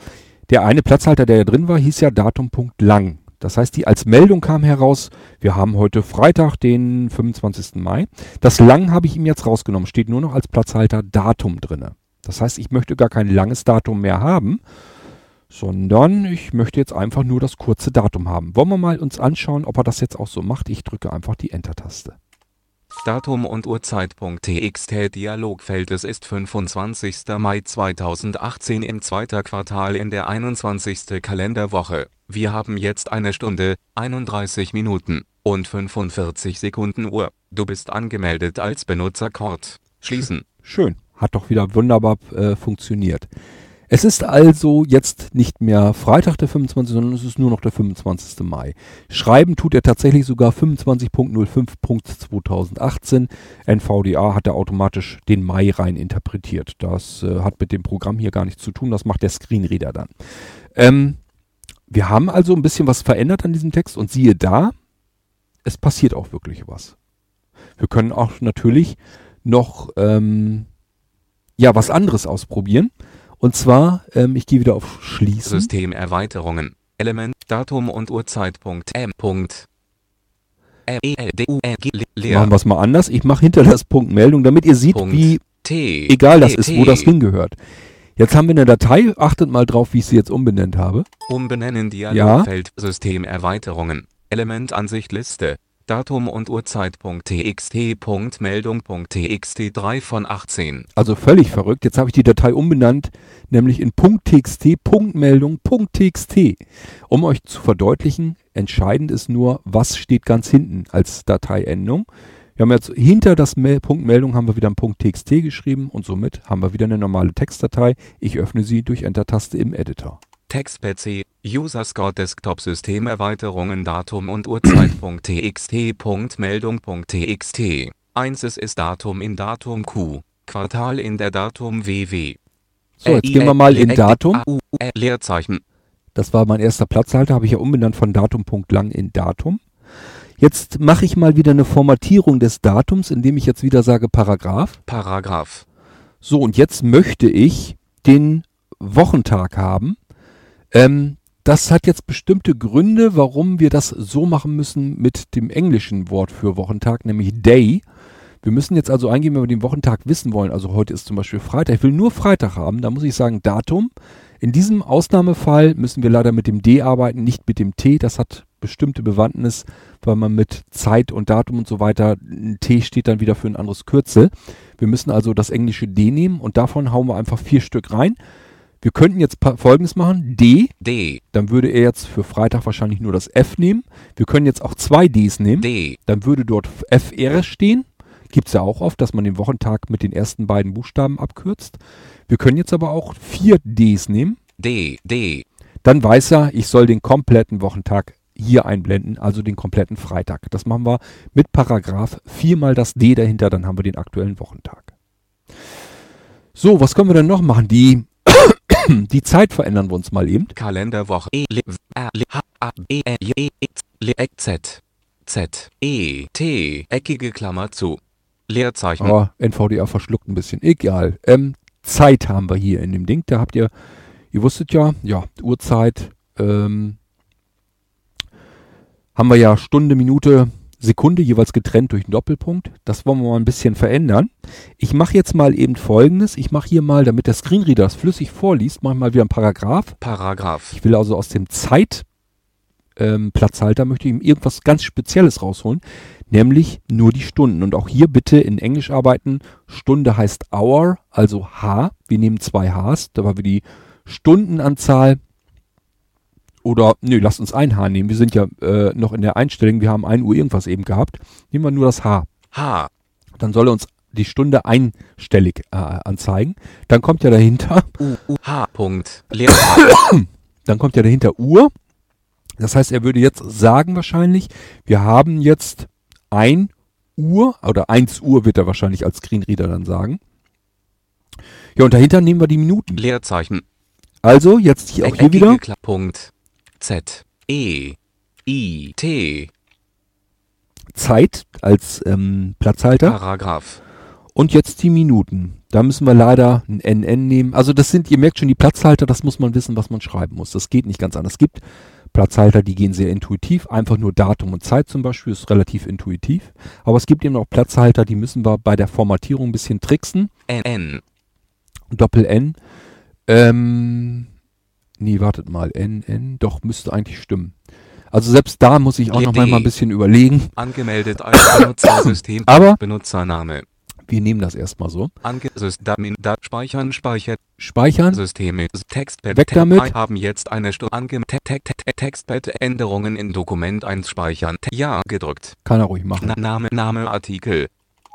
der eine Platzhalter, der ja drin war, hieß ja Datum Punkt lang. Das heißt, die als Meldung kam heraus, wir haben heute Freitag, den 25. Mai. Das lang habe ich ihm jetzt rausgenommen, steht nur noch als Platzhalter Datum drinne. Das heißt, ich möchte gar kein langes Datum mehr haben, sondern ich möchte jetzt einfach nur das kurze Datum haben. Wollen wir mal uns anschauen, ob er das jetzt auch so macht? Ich drücke einfach die Enter-Taste. Datum und Uhrzeit.txt Dialogfeld Es ist 25. Mai 2018 im zweiten Quartal in der 21. Kalenderwoche. Wir haben jetzt eine Stunde, 31 Minuten und 45 Sekunden Uhr. Du bist angemeldet als Benutzer Kord. Schließen. Schön, hat doch wieder wunderbar äh, funktioniert. Es ist also jetzt nicht mehr Freitag der 25., sondern es ist nur noch der 25. Mai. Schreiben tut er tatsächlich sogar 25.05.2018. NVDA hat er automatisch den Mai rein interpretiert. Das äh, hat mit dem Programm hier gar nichts zu tun, das macht der Screenreader dann. Ähm, wir haben also ein bisschen was verändert an diesem Text und siehe da, es passiert auch wirklich was. Wir können auch natürlich noch ähm, ja was anderes ausprobieren. Und zwar, ähm, ich gehe wieder auf Schließen. Systemerweiterungen. Element, Datum und Uhrzeit.m. Punkt. M, E, L, D, U, N, G, le- leer. Machen wir es mal anders. Ich mache hinter das Punkt Meldung, damit ihr seht, Punkt. wie T. egal das T, ist, wo das hingehört. Jetzt haben wir eine Datei. Achtet mal drauf, wie ich sie jetzt umbenannt habe. Umbenennen Dialogfeld Systemerweiterungen. Elementansicht Liste. Datum und. Punkt Meldung.txt 3 von 18. Also völlig verrückt. Jetzt habe ich die Datei umbenannt, nämlich in .txt, .txt. Um euch zu verdeutlichen, entscheidend ist nur, was steht ganz hinten als Dateiendung. Wir haben jetzt hinter das Punkt Meldung haben wir wieder ein .txt geschrieben und somit haben wir wieder eine normale Textdatei. Ich öffne sie durch Enter-Taste im Editor. Text-PC, User-Score Desktop-Systemerweiterungen Datum und. Punkt Meldung.txt. 1 es ist Datum in Datum Q. Quartal in der Datum WW. So, jetzt gehen wir mal in Datum. Leerzeichen. Das war mein erster Platzhalter, habe ich ja umbenannt von Datum.lang in Datum. Jetzt mache ich mal wieder eine Formatierung des Datums, indem ich jetzt wieder sage Paragraph. Paragraph. So, und jetzt möchte ich den Wochentag haben. Ähm, das hat jetzt bestimmte Gründe, warum wir das so machen müssen mit dem englischen Wort für Wochentag, nämlich Day. Wir müssen jetzt also eingeben, wenn wir den Wochentag wissen wollen. Also heute ist zum Beispiel Freitag. Ich will nur Freitag haben. Da muss ich sagen Datum. In diesem Ausnahmefall müssen wir leider mit dem D arbeiten, nicht mit dem T. Das hat bestimmte Bewandtnis, weil man mit Zeit und Datum und so weiter, ein T steht dann wieder für ein anderes Kürzel. Wir müssen also das englische D nehmen und davon hauen wir einfach vier Stück rein. Wir könnten jetzt folgendes machen. D, D. dann würde er jetzt für Freitag wahrscheinlich nur das F nehmen. Wir können jetzt auch zwei Ds nehmen. D. Dann würde dort FR stehen. Gibt's ja auch oft, dass man den Wochentag mit den ersten beiden Buchstaben abkürzt. Wir können jetzt aber auch vier Ds nehmen. D. D. Dann weiß er, ich soll den kompletten Wochentag hier einblenden, also den kompletten Freitag. Das machen wir mit Paragraph viermal das D dahinter, dann haben wir den aktuellen Wochentag. So, was können wir denn noch machen? Die, die Zeit verändern wir uns mal eben. Kalenderwoche E L H A E E L E Z Z E T eckige Klammer zu. Leerzeichen. Oh, NVDA verschluckt ein bisschen. Egal. Ähm, Zeit haben wir hier in dem Ding. Da habt ihr, ihr wusstet ja, ja, Uhrzeit, ähm, haben wir ja Stunde, Minute, Sekunde jeweils getrennt durch einen Doppelpunkt. Das wollen wir mal ein bisschen verändern. Ich mache jetzt mal eben folgendes. Ich mache hier mal, damit der Screenreader das flüssig vorliest, mache ich mal wieder einen Paragraph. Paragraph. Ich will also aus dem Zeitplatzhalter, ähm, Platzhalter möchte ich ihm irgendwas ganz Spezielles rausholen, nämlich nur die Stunden. Und auch hier bitte in Englisch arbeiten. Stunde heißt Hour, also H. Wir nehmen zwei Hs, da war wir die Stundenanzahl oder, nö, lasst uns ein H nehmen. Wir sind ja äh, noch in der Einstellung. Wir haben 1 Uhr irgendwas eben gehabt. Nehmen wir nur das H. H. Dann soll er uns die Stunde einstellig äh, anzeigen. Dann kommt ja dahinter, U U H. Punkt. Leerzeichen. dann kommt ja dahinter Uhr. Das heißt, er würde jetzt sagen wahrscheinlich, wir haben jetzt 1 Uhr oder 1 Uhr wird er wahrscheinlich als Screenreader dann sagen. Ja, und dahinter nehmen wir die Minuten. Leerzeichen. Also jetzt hier auch hier wieder. Punkt. Z E I T Zeit als ähm, Platzhalter. Paragraph. Und jetzt die Minuten. Da müssen wir leider ein NN nehmen. Also das sind, ihr merkt schon, die Platzhalter, das muss man wissen, was man schreiben muss. Das geht nicht ganz anders. Es gibt Platzhalter, die gehen sehr intuitiv. Einfach nur Datum und Zeit zum Beispiel ist relativ intuitiv. Aber es gibt eben auch Platzhalter, die müssen wir bei der Formatierung ein bisschen tricksen. N N Doppel N. Ähm, nee, wartet mal. N, N, doch, müsste eigentlich stimmen. Also selbst da muss ich auch noch mal ein bisschen überlegen. angemeldet als Benutzersystem. Aber Benutzername. wir nehmen das erstmal so. Angesystem da speichern speichert Speichern. Systeme Textpad Weg damit. haben jetzt eine Stunde ange Te- Te- Te- Textpad Änderungen in Dokument 1 speichern ja gedrückt Kann er ruhig machen. Na, Name Name Artikel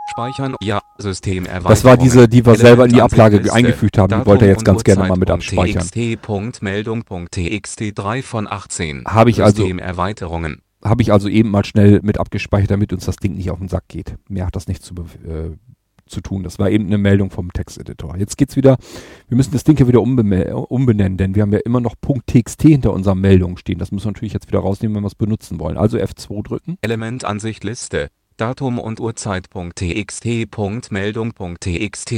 speichern ja System Das war diese, die wir selber in die Ablage eingefügt haben. Die wollte er jetzt ganz gerne mal mit abspeichern. TXT.meldung.txt 3 von 18 Habe ich also- Systemerweiterungen Habe ich also eben mal schnell mit abgespeichert, damit uns das Ding nicht auf den Sack geht. Mehr hat das nicht zu, äh, zu tun. Das war eben eine Meldung vom Texteditor. Jetzt geht's wieder, wir müssen das Ding ja wieder umbenennen, denn wir haben ja immer noch .txt hinter unserer Meldung stehen. Das müssen wir natürlich jetzt wieder rausnehmen, wenn wir es benutzen wollen. Also F2 drücken. Elementansicht Liste Datum und Uhrzeit.txt. Meldung.txt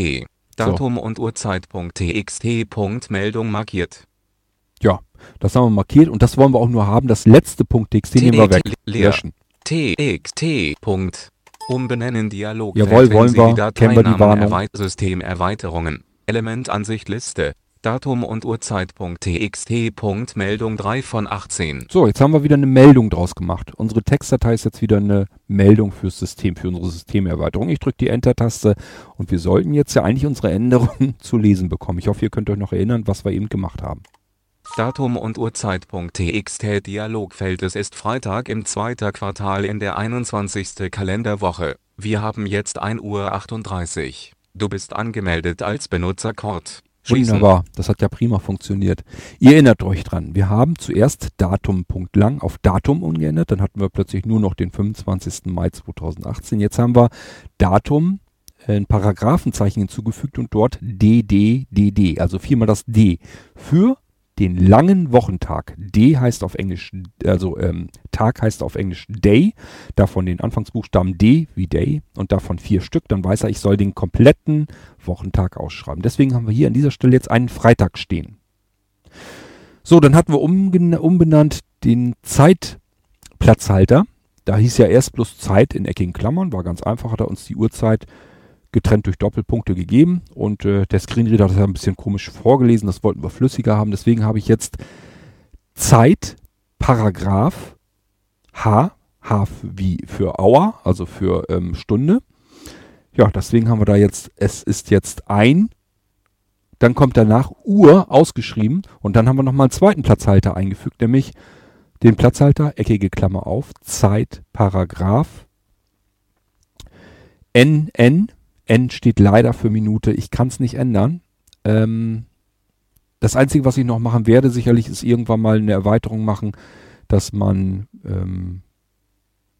Datum und Uhrzeit.txt. Meldung markiert Ja, das haben wir markiert und das wollen wir auch nur haben. Das letzte .txt nehmen wir weg. Löschen. txt. Punkt. Umbenennen Dialog. Jawohl, wollen wir. Kennen wir die Warnung. Erweit Systemerweiterungen. Elementansicht Liste. Datum und Uhrzeit.txt. Meldung 3 von 18. So, jetzt haben wir wieder eine Meldung draus gemacht. Unsere Textdatei ist jetzt wieder eine Meldung fürs System, für unsere Systemerweiterung. Ich drücke die Enter-Taste und wir sollten jetzt ja eigentlich unsere Änderungen zu lesen bekommen. Ich hoffe, ihr könnt euch noch erinnern, was wir eben gemacht haben. Datum und Uhrzeit.txt Dialogfeld Es ist Freitag im zweiten Quartal in der 21. Kalenderwoche. Wir haben jetzt 1 Uhr 38. Du bist angemeldet als Benutzer Kord. Schließen. Wunderbar, das hat ja prima funktioniert. Ihr erinnert euch dran, wir haben zuerst Datum.lang auf Datum umgeändert, dann hatten wir plötzlich nur noch den 25. Mai 2018. Jetzt haben wir Datum, äh, ein Paragraphenzeichen hinzugefügt und dort DDDD, also viermal das D für den langen Wochentag. D heißt auf Englisch, also ähm, Tag heißt auf Englisch Day, davon den Anfangsbuchstaben D wie Day und davon vier Stück, dann weiß er, ich soll den kompletten Wochentag ausschreiben. Deswegen haben wir hier an dieser Stelle jetzt einen Freitag stehen. So, dann hatten wir umbenannt den Zeitplatzhalter. Da hieß ja erst plus Zeit in eckigen Klammern, war ganz einfach, hat er uns die Uhrzeit getrennt durch Doppelpunkte gegeben. Und äh, der Screenreader hat das ja ein bisschen komisch vorgelesen, das wollten wir flüssiger haben, deswegen habe ich jetzt Zeit, Paragraph, H, H wie für Hour, also für ähm, Stunde. Ja, deswegen haben wir da jetzt, es ist jetzt ein, dann kommt danach Uhr ausgeschrieben. Und dann haben wir nochmal einen zweiten Platzhalter eingefügt, nämlich den Platzhalter, eckige Klammer auf, Zeit, Paragraph, NN, N steht leider für Minute, ich kann es nicht ändern. Ähm, das Einzige, was ich noch machen werde, sicherlich ist irgendwann mal eine Erweiterung machen, dass man ähm,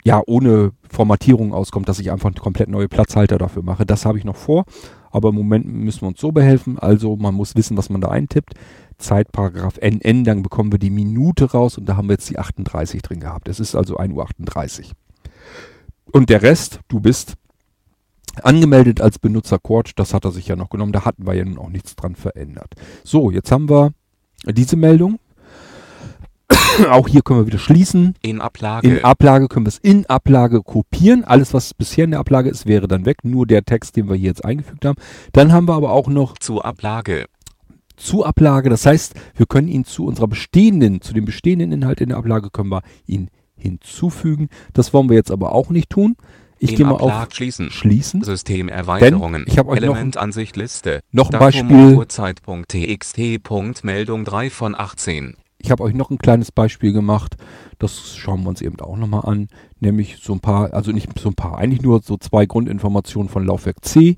ja ohne Formatierung auskommt, dass ich einfach komplett neue Platzhalter dafür mache. Das habe ich noch vor, aber im Moment müssen wir uns so behelfen. Also man muss wissen, was man da eintippt. Zeitparagraph NN, dann bekommen wir die Minute raus und da haben wir jetzt die 38 drin gehabt. Es ist also 1.38 Uhr. Und der Rest, du bist angemeldet als Benutzer Cord, das hat er sich ja noch genommen, da hatten wir ja nun auch nichts dran verändert. So, jetzt haben wir diese Meldung. auch hier können wir wieder schließen. In Ablage. In Ablage können wir es in Ablage kopieren. Alles, was bisher in der Ablage ist, wäre dann weg. Nur der Text, den wir hier jetzt eingefügt haben. Dann haben wir aber auch noch zu Ablage. Zu Ablage. Das heißt, wir können ihn zu unserer bestehenden, zu dem bestehenden Inhalt in der Ablage können wir ihn hinzufügen. Das wollen wir jetzt aber auch nicht tun. Ich gehe mal auf schließen. schließen. Systemerweiterungen. Denn ich habe euch Elementansicht Liste. noch ein Beispiel. Uhrzeit.txt. Meldung 3 von 18. Ich habe euch noch ein kleines Beispiel gemacht. Das schauen wir uns eben auch nochmal an. Nämlich so ein paar, also nicht so ein paar, eigentlich nur so zwei Grundinformationen von Laufwerk C.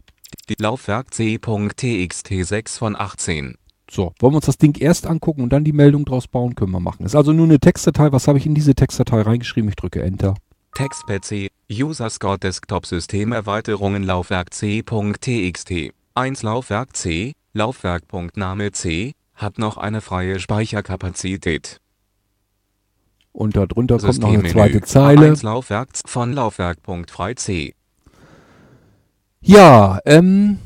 Die Laufwerk C.txt 6 von 18. So, wollen wir uns das Ding erst angucken und dann die Meldung draus bauen? Können wir machen. Ist also nur eine Textdatei. Was habe ich in diese Textdatei reingeschrieben? Ich drücke Enter. Text-PC, User Score Desktop System Erweiterungen Laufwerk C.txt. 1 Laufwerk C, Laufwerk.name C, hat noch eine freie Speicherkapazität. Und darunter kommt noch eine zweite Zeile. Laufwerk von Laufwerk.frei C. Ja, ähm,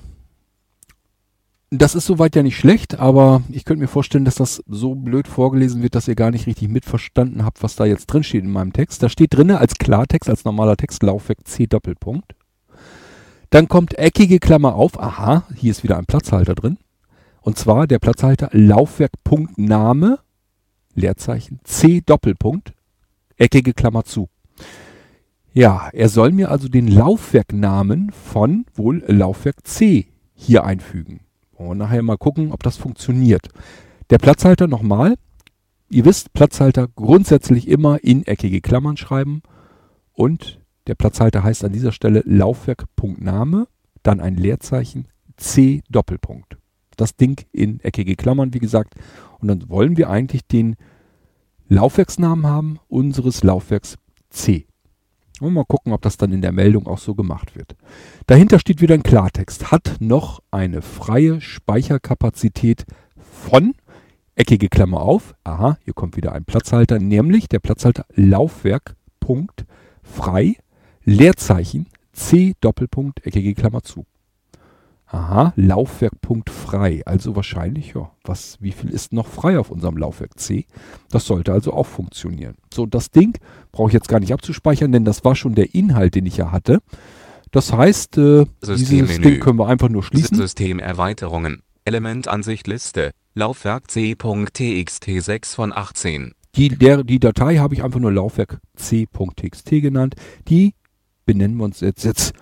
das ist soweit ja nicht schlecht, aber ich könnte mir vorstellen, dass das so blöd vorgelesen wird, dass ihr gar nicht richtig mitverstanden habt, was da jetzt drin steht in meinem Text. Da steht drinne als Klartext, als normaler Text Laufwerk C Doppelpunkt. Dann kommt eckige Klammer auf. Aha, hier ist wieder ein Platzhalter drin. Und zwar der Platzhalter Laufwerk.name, Leerzeichen, C Doppelpunkt, eckige Klammer zu. Ja, er soll mir also den Laufwerknamen von wohl Laufwerk C hier einfügen. Und nachher mal gucken, ob das funktioniert. Der Platzhalter nochmal. Ihr wisst, Platzhalter grundsätzlich immer in eckige Klammern schreiben. Und der Platzhalter heißt an dieser Stelle Laufwerk.name, dann ein Leerzeichen C Doppelpunkt. Das Ding in eckige Klammern, wie gesagt. Und dann wollen wir eigentlich den Laufwerksnamen haben unseres Laufwerks C. Und mal gucken, ob das dann in der Meldung auch so gemacht wird. Dahinter steht wieder ein Klartext. Hat noch eine freie Speicherkapazität von, eckige Klammer auf, aha, hier kommt wieder ein Platzhalter, nämlich der Platzhalter Laufwerk, Punkt, frei, Leerzeichen, C, Doppelpunkt, eckige Klammer zu. Aha, Laufwerkpunkt frei. Also wahrscheinlich, ja, was, wie viel ist noch frei auf unserem Laufwerk C? Das sollte also auch funktionieren. So, das Ding brauche ich jetzt gar nicht abzuspeichern, denn das war schon der Inhalt, den ich ja hatte. Das heißt, äh, dieses Ding können wir einfach nur schließen. Systemerweiterungen. Elementansicht Liste. Laufwerk C.txt 6 von 18. Die, der, die Datei habe ich einfach nur Laufwerk C.txt genannt. Die benennen wir uns jetzt, jetzt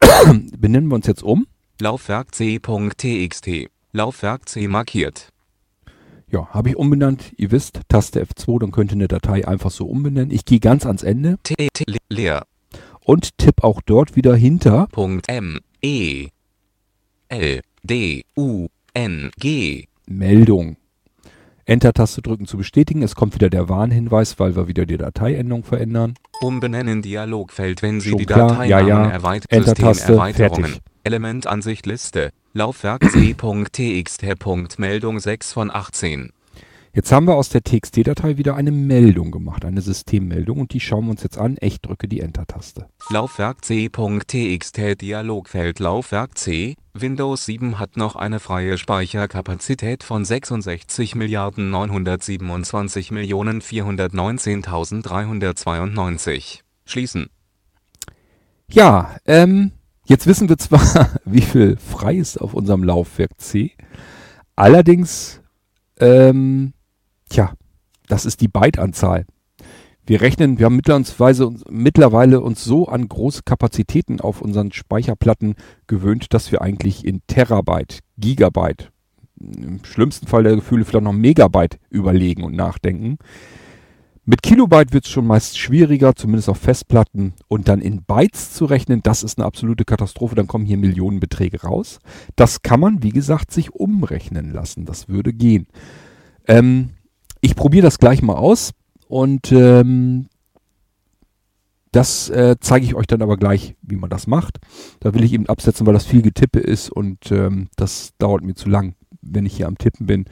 benennen wir uns jetzt um Laufwerk C.txt. Laufwerk C markiert. Ja, habe ich umbenannt. Ihr wisst, Taste F2, dann könnt ihr eine Datei einfach so umbenennen. Ich gehe ganz ans Ende. T, T leer. Und tippe auch dort wieder hinter. Punkt M E L D U N G. Meldung. Enter-Taste drücken zu bestätigen. Es kommt wieder der Warnhinweis, weil wir wieder die Dateiendung verändern. Umbenennen Dialogfeld, wenn Sie Schon die. Datei Ja, ja. erweitert. Enter-Taste, fertig. Elementansicht Liste. Laufwerk C.txt. Meldung 6 von 18. Jetzt haben wir aus der TXT-Datei wieder eine Meldung gemacht, eine Systemmeldung und die schauen wir uns jetzt an. Ich drücke die Enter-Taste. Laufwerk C.txt Dialogfeld Laufwerk C. Windows 7 hat noch eine freie Speicherkapazität von 66 Milliarden 927 Millionen 419.392. Schließen. Ja, ähm, jetzt wissen wir zwar, wie viel frei ist auf unserem Laufwerk C. Allerdings, ähm, tja, das ist die Byte-Anzahl. Wir rechnen, wir haben mittlerweile, uns- mittlerweile uns so an große Kapazitäten auf unseren Speicherplatten gewöhnt, dass wir eigentlich in Terabyte, Gigabyte, im schlimmsten Fall der Gefühle vielleicht noch Megabyte überlegen und nachdenken. Mit Kilobyte wird es schon meist schwieriger, zumindest auf Festplatten. Und dann in Bytes zu rechnen, das ist eine absolute Katastrophe. Dann kommen hier Millionenbeträge raus. Das kann man, wie gesagt, sich umrechnen lassen. Das würde gehen. Ähm, ich probiere das gleich mal aus. und ähm, das äh, zeige ich euch dann aber gleich, wie man das macht. Da will ich eben absetzen, weil das viel Getippe ist und ähm, das dauert mir zu lang, wenn ich hier am Tippen bin.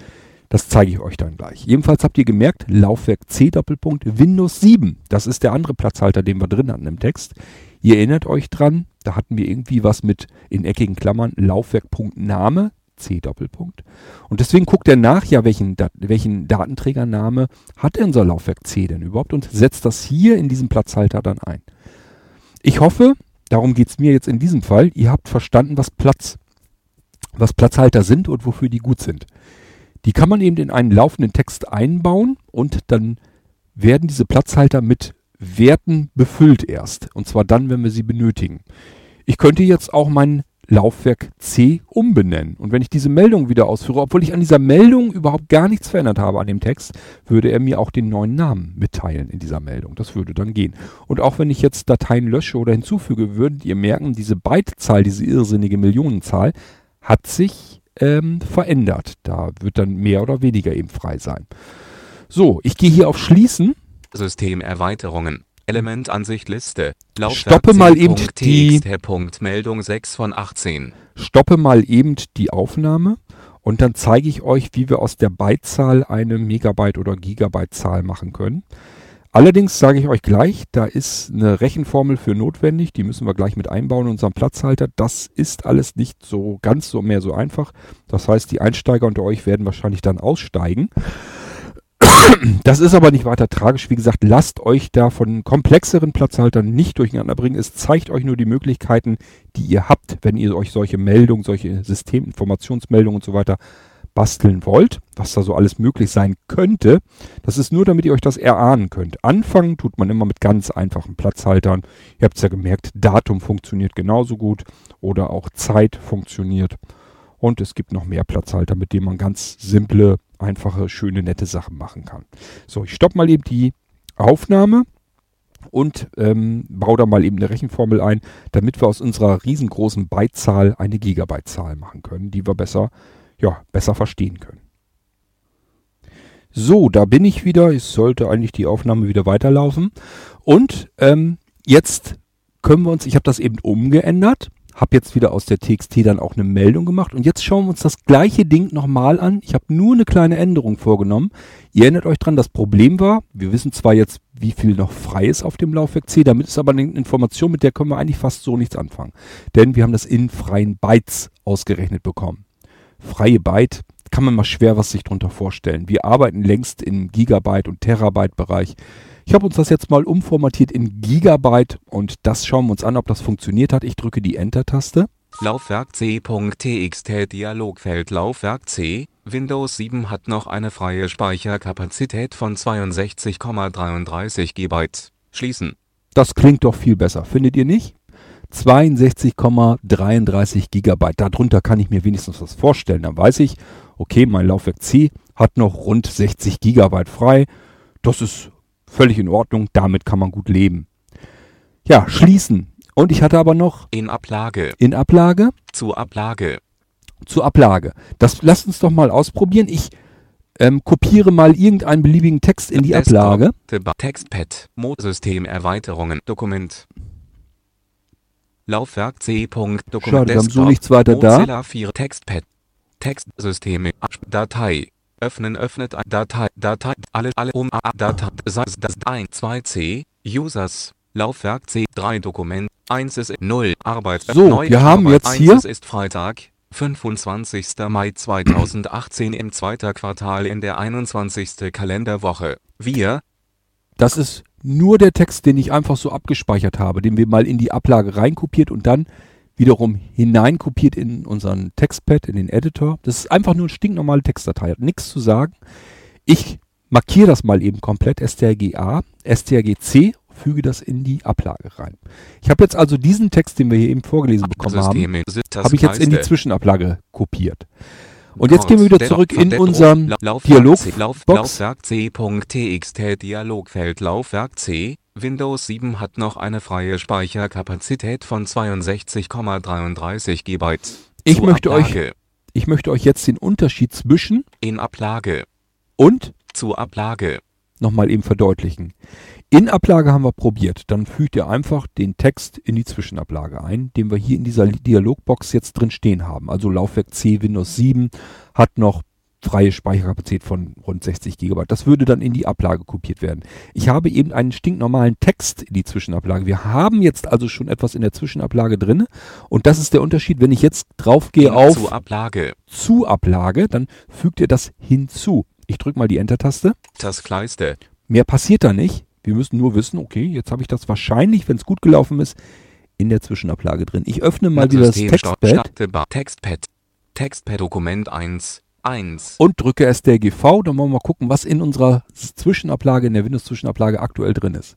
Das zeige ich euch dann gleich. Jedenfalls habt ihr gemerkt, Laufwerk C Doppelpunkt Windows 7. Das ist der andere Platzhalter, den wir drin hatten im Text. Ihr erinnert euch dran, da hatten wir irgendwie was mit in eckigen Klammern Laufwerk.Name Name C Doppelpunkt. Und deswegen guckt er nach, ja, welchen, welchen Datenträgername hat denn unser Laufwerk C denn überhaupt und setzt das hier in diesem Platzhalter dann ein. Ich hoffe, darum geht es mir jetzt in diesem Fall, ihr habt verstanden, was Platz, was Platzhalter sind und wofür die gut sind. Die kann man eben in einen laufenden Text einbauen und dann werden diese Platzhalter mit Werten befüllt erst. Und zwar dann, wenn wir sie benötigen. Ich könnte jetzt auch mein Laufwerk C umbenennen. Und wenn ich diese Meldung wieder ausführe, obwohl ich an dieser Meldung überhaupt gar nichts verändert habe an dem Text, würde er mir auch den neuen Namen mitteilen in dieser Meldung. Das würde dann gehen. Und auch wenn ich jetzt Dateien lösche oder hinzufüge, würdet ihr merken, diese Bytezahl, diese irrsinnige Millionenzahl, hat sich ähm, verändert. Da wird dann mehr oder weniger eben frei sein. So, ich gehe hier auf Schließen. Systemerweiterungen. Elementansicht Liste. Stoppe mal eben die Meldung 6 von 18. Stoppe mal eben die Aufnahme und dann zeige ich euch, wie wir aus der Bytezahl eine Megabyte oder Gigabyte Zahl machen können. Allerdings sage ich euch gleich, da ist eine Rechenformel für notwendig, die müssen wir gleich mit einbauen in unseren Platzhalter. Das ist alles nicht so ganz so mehr so einfach. Das heißt, die Einsteiger unter euch werden wahrscheinlich dann aussteigen. Das ist aber nicht weiter tragisch. Wie gesagt, lasst euch da von komplexeren Platzhaltern nicht durcheinander bringen. Es zeigt euch nur die Möglichkeiten, die ihr habt, wenn ihr euch solche Meldungen, solche Systeminformationsmeldungen und so weiter basteln wollt, was da so alles möglich sein könnte. Das ist nur, damit ihr euch das erahnen könnt. Anfangen tut man immer mit ganz einfachen Platzhaltern. Ihr habt es ja gemerkt, Datum funktioniert genauso gut oder auch Zeit funktioniert. Und es gibt noch mehr Platzhalter, mit denen man ganz simple, einfache, schöne, nette Sachen machen kann. So, ich stoppe mal eben die Aufnahme und ähm, baue da mal eben eine Rechenformel ein, damit wir aus unserer riesengroßen Bytezahl eine Gigabyte-Zahl machen können, die wir besser ja, besser verstehen können. So, da bin ich wieder. Es sollte eigentlich die Aufnahme wieder weiterlaufen. Und ähm, jetzt können wir uns, ich habe das eben umgeändert, habe jetzt wieder aus der TXT dann auch eine Meldung gemacht und jetzt schauen wir uns das gleiche Ding nochmal an. Ich habe nur eine kleine Änderung vorgenommen. Ihr erinnert euch dran, das Problem war, wir wissen zwar jetzt, wie viel noch frei ist auf dem Laufwerk C, damit ist aber eine Information, mit der können wir eigentlich fast so nichts anfangen. Denn wir haben das in freien Bytes ausgerechnet bekommen freie Byte kann man mal schwer was sich drunter vorstellen. Wir arbeiten längst im Gigabyte- und Terabyte-Bereich. Ich habe uns das jetzt mal umformatiert in Gigabyte und das schauen wir uns an, ob das funktioniert hat. Ich drücke die Enter-Taste. Laufwerk C.txt Dialogfeld Laufwerk C Windows 7 hat noch eine freie Speicherkapazität von 62,33 GB. Schließen. Das klingt doch viel besser, findet ihr nicht? 62,33 Gigabyte. Darunter kann ich mir wenigstens was vorstellen. Dann weiß ich, okay, mein Laufwerk C hat noch rund 60 Gigabyte frei. Das ist völlig in Ordnung. Damit kann man gut leben. Ja, schließen. Und ich hatte aber noch in Ablage. In Ablage. Zu Ablage. Zu Ablage. Das lasst uns doch mal ausprobieren. Ich ähm, kopiere mal irgendeinen beliebigen Text in die Desktop, Ablage. Textpad, Systemerweiterungen, Dokument, Laufwerk C. Dokument Schade, wir haben so nichts weiter Mozilla da. 4 Textpad. Textsysteme. Datei. Öffnen, öffnet Datei, Datei, alle, alle, um, Datei, das, das 1, 2c, Users, Laufwerk C, 3 Dokument, 1 ist 0, Arbeit, So, neu, wir haben Arbeit, jetzt hier. 1 ist Freitag, 25. Mai 2018 im zweiten Quartal in der 21. Kalenderwoche. Wir. Das ist nur der Text, den ich einfach so abgespeichert habe, den wir mal in die Ablage reinkopiert und dann wiederum hineinkopiert in unseren Textpad, in den Editor. Das ist einfach nur eine stinknormale Textdatei, hat nichts zu sagen. Ich markiere das mal eben komplett, strga, strgc, füge das in die Ablage rein. Ich habe jetzt also diesen Text, den wir hier eben vorgelesen bekommen haben, habe ich jetzt in die Zwischenablage kopiert. Und jetzt gehen wir wieder zurück in unserem Dialog. Laufwerk C.txt Dialogfeld Laufwerk C. Windows 7 hat noch eine freie Speicherkapazität von 62,33 GB. Ich möchte euch ich möchte euch jetzt den Unterschied zwischen in Ablage. und zu Ablage nochmal eben verdeutlichen. In Ablage haben wir probiert. Dann fügt ihr einfach den Text in die Zwischenablage ein, den wir hier in dieser Dialogbox jetzt drin stehen haben. Also Laufwerk C Windows 7 hat noch freie Speicherkapazität von rund 60 GB. Das würde dann in die Ablage kopiert werden. Ich habe eben einen stinknormalen Text in die Zwischenablage. Wir haben jetzt also schon etwas in der Zwischenablage drin und das ist der Unterschied, wenn ich jetzt draufgehe auf Zu Ablage. zu Ablage, dann fügt ihr das hinzu. Ich drücke mal die Enter-Taste. Das Kleiste. Mehr passiert da nicht. Wir müssen nur wissen, okay, jetzt habe ich das wahrscheinlich, wenn es gut gelaufen ist, in der Zwischenablage drin. Ich öffne mal wieder das Textpad Textpad. Textpad Dokument 1. 1. und drücke STRGV. Dann wollen wir mal gucken, was in unserer Zwischenablage, in der Windows-Zwischenablage aktuell drin ist.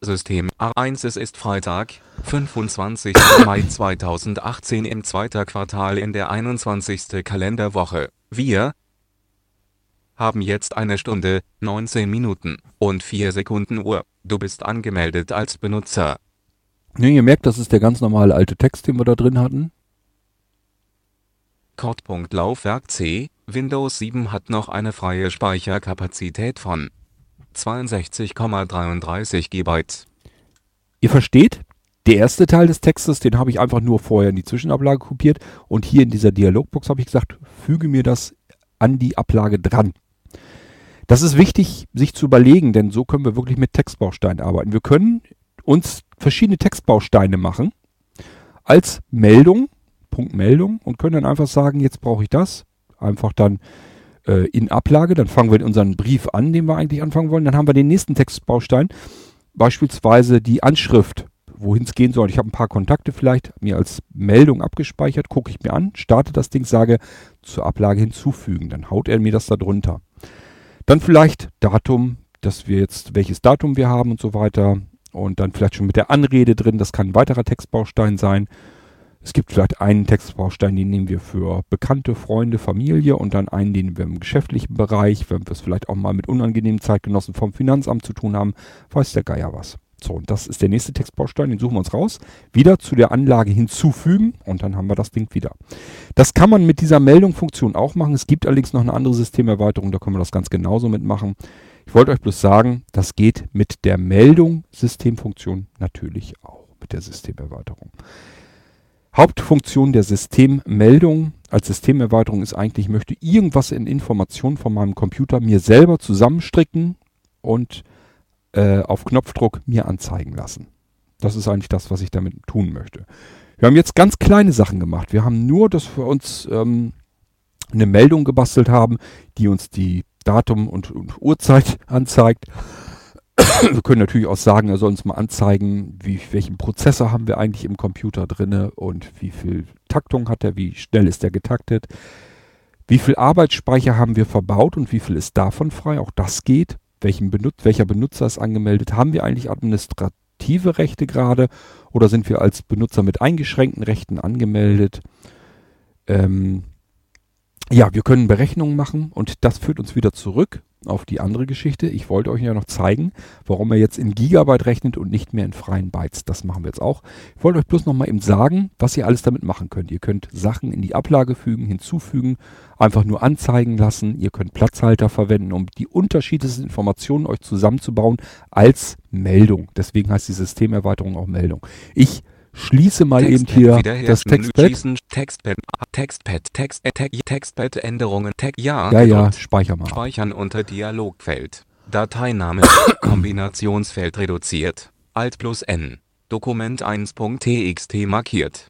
System A1 Es ist Freitag, 25. Mai 2018 im zweiten Quartal in der 21. Kalenderwoche. Wir haben jetzt eine Stunde, 19 Minuten und 4 Sekunden Uhr. Du bist angemeldet als Benutzer. Ne, ihr merkt, das ist der ganz normale alte Text, den wir da drin hatten. Laufwerk C, Windows 7 hat noch eine freie Speicherkapazität von 62,33 GB. Ihr versteht, der erste Teil des Textes, den habe ich einfach nur vorher in die Zwischenablage kopiert und hier in dieser Dialogbox habe ich gesagt, füge mir das an die Ablage dran. Das ist wichtig, sich zu überlegen, denn so können wir wirklich mit Textbausteinen arbeiten. Wir können uns verschiedene Textbausteine machen als Meldung, Punkt Meldung und können dann einfach sagen, jetzt brauche ich das. Einfach dann äh, in Ablage, dann fangen wir unseren Brief an, den wir eigentlich anfangen wollen. Dann haben wir den nächsten Textbaustein, beispielsweise die Anschrift, wohin es gehen soll. Ich habe ein paar Kontakte vielleicht mir als Meldung abgespeichert, gucke ich mir an, starte das Ding, sage zur Ablage hinzufügen. Dann haut er mir das da drunter. Dann vielleicht Datum, dass wir jetzt, welches Datum wir haben und so weiter. Und dann vielleicht schon mit der Anrede drin. Das kann ein weiterer Textbaustein sein. Es gibt vielleicht einen Textbaustein, den nehmen wir für Bekannte, Freunde, Familie und dann einen, den wir im geschäftlichen Bereich, wenn wir es vielleicht auch mal mit unangenehmen Zeitgenossen vom Finanzamt zu tun haben, weiß der Geier was. So, und das ist der nächste Textbaustein, den suchen wir uns raus. Wieder zu der Anlage hinzufügen und dann haben wir das Ding wieder. Das kann man mit dieser Meldungsfunktion auch machen. Es gibt allerdings noch eine andere Systemerweiterung, da können wir das ganz genauso mitmachen. Ich wollte euch bloß sagen, das geht mit der Meldung Systemfunktion natürlich auch, mit der Systemerweiterung. Hauptfunktion der Systemmeldung als Systemerweiterung ist eigentlich, ich möchte irgendwas in Informationen von meinem Computer mir selber zusammenstricken und äh, auf Knopfdruck mir anzeigen lassen. Das ist eigentlich das, was ich damit tun möchte. Wir haben jetzt ganz kleine Sachen gemacht. Wir haben nur, dass wir uns ähm, eine Meldung gebastelt haben, die uns die Datum und, und Uhrzeit anzeigt. wir können natürlich auch sagen, er soll uns mal anzeigen, wie, welchen Prozessor haben wir eigentlich im Computer drinne und wie viel Taktung hat er, wie schnell ist er getaktet, wie viel Arbeitsspeicher haben wir verbaut und wie viel ist davon frei, auch das geht. Welchen Benut welcher Benutzer ist angemeldet? Haben wir eigentlich administrative Rechte gerade oder sind wir als Benutzer mit eingeschränkten Rechten angemeldet? Ähm, ja, wir können Berechnungen machen und das führt uns wieder zurück auf die andere Geschichte. Ich wollte euch ja noch zeigen, warum er jetzt in Gigabyte rechnet und nicht mehr in freien Bytes. Das machen wir jetzt auch. Ich wollte euch bloß noch mal eben sagen, was ihr alles damit machen könnt. Ihr könnt Sachen in die Ablage fügen, hinzufügen, einfach nur anzeigen lassen. Ihr könnt Platzhalter verwenden, um die unterschiedlichsten Informationen euch zusammenzubauen als Meldung. Deswegen heißt die Systemerweiterung auch Meldung. Ich schließe mal eben hier das Textpad. Schließen, Textpad, Textpad, Text, Tag, Textpad, Änderungen, Tag, ja, Ja, ja, speicher mal. Speichern unter Dialogfeld. Dateiname, Kombinationsfeld reduziert. Alt plus N. Dokument 1.txt markiert.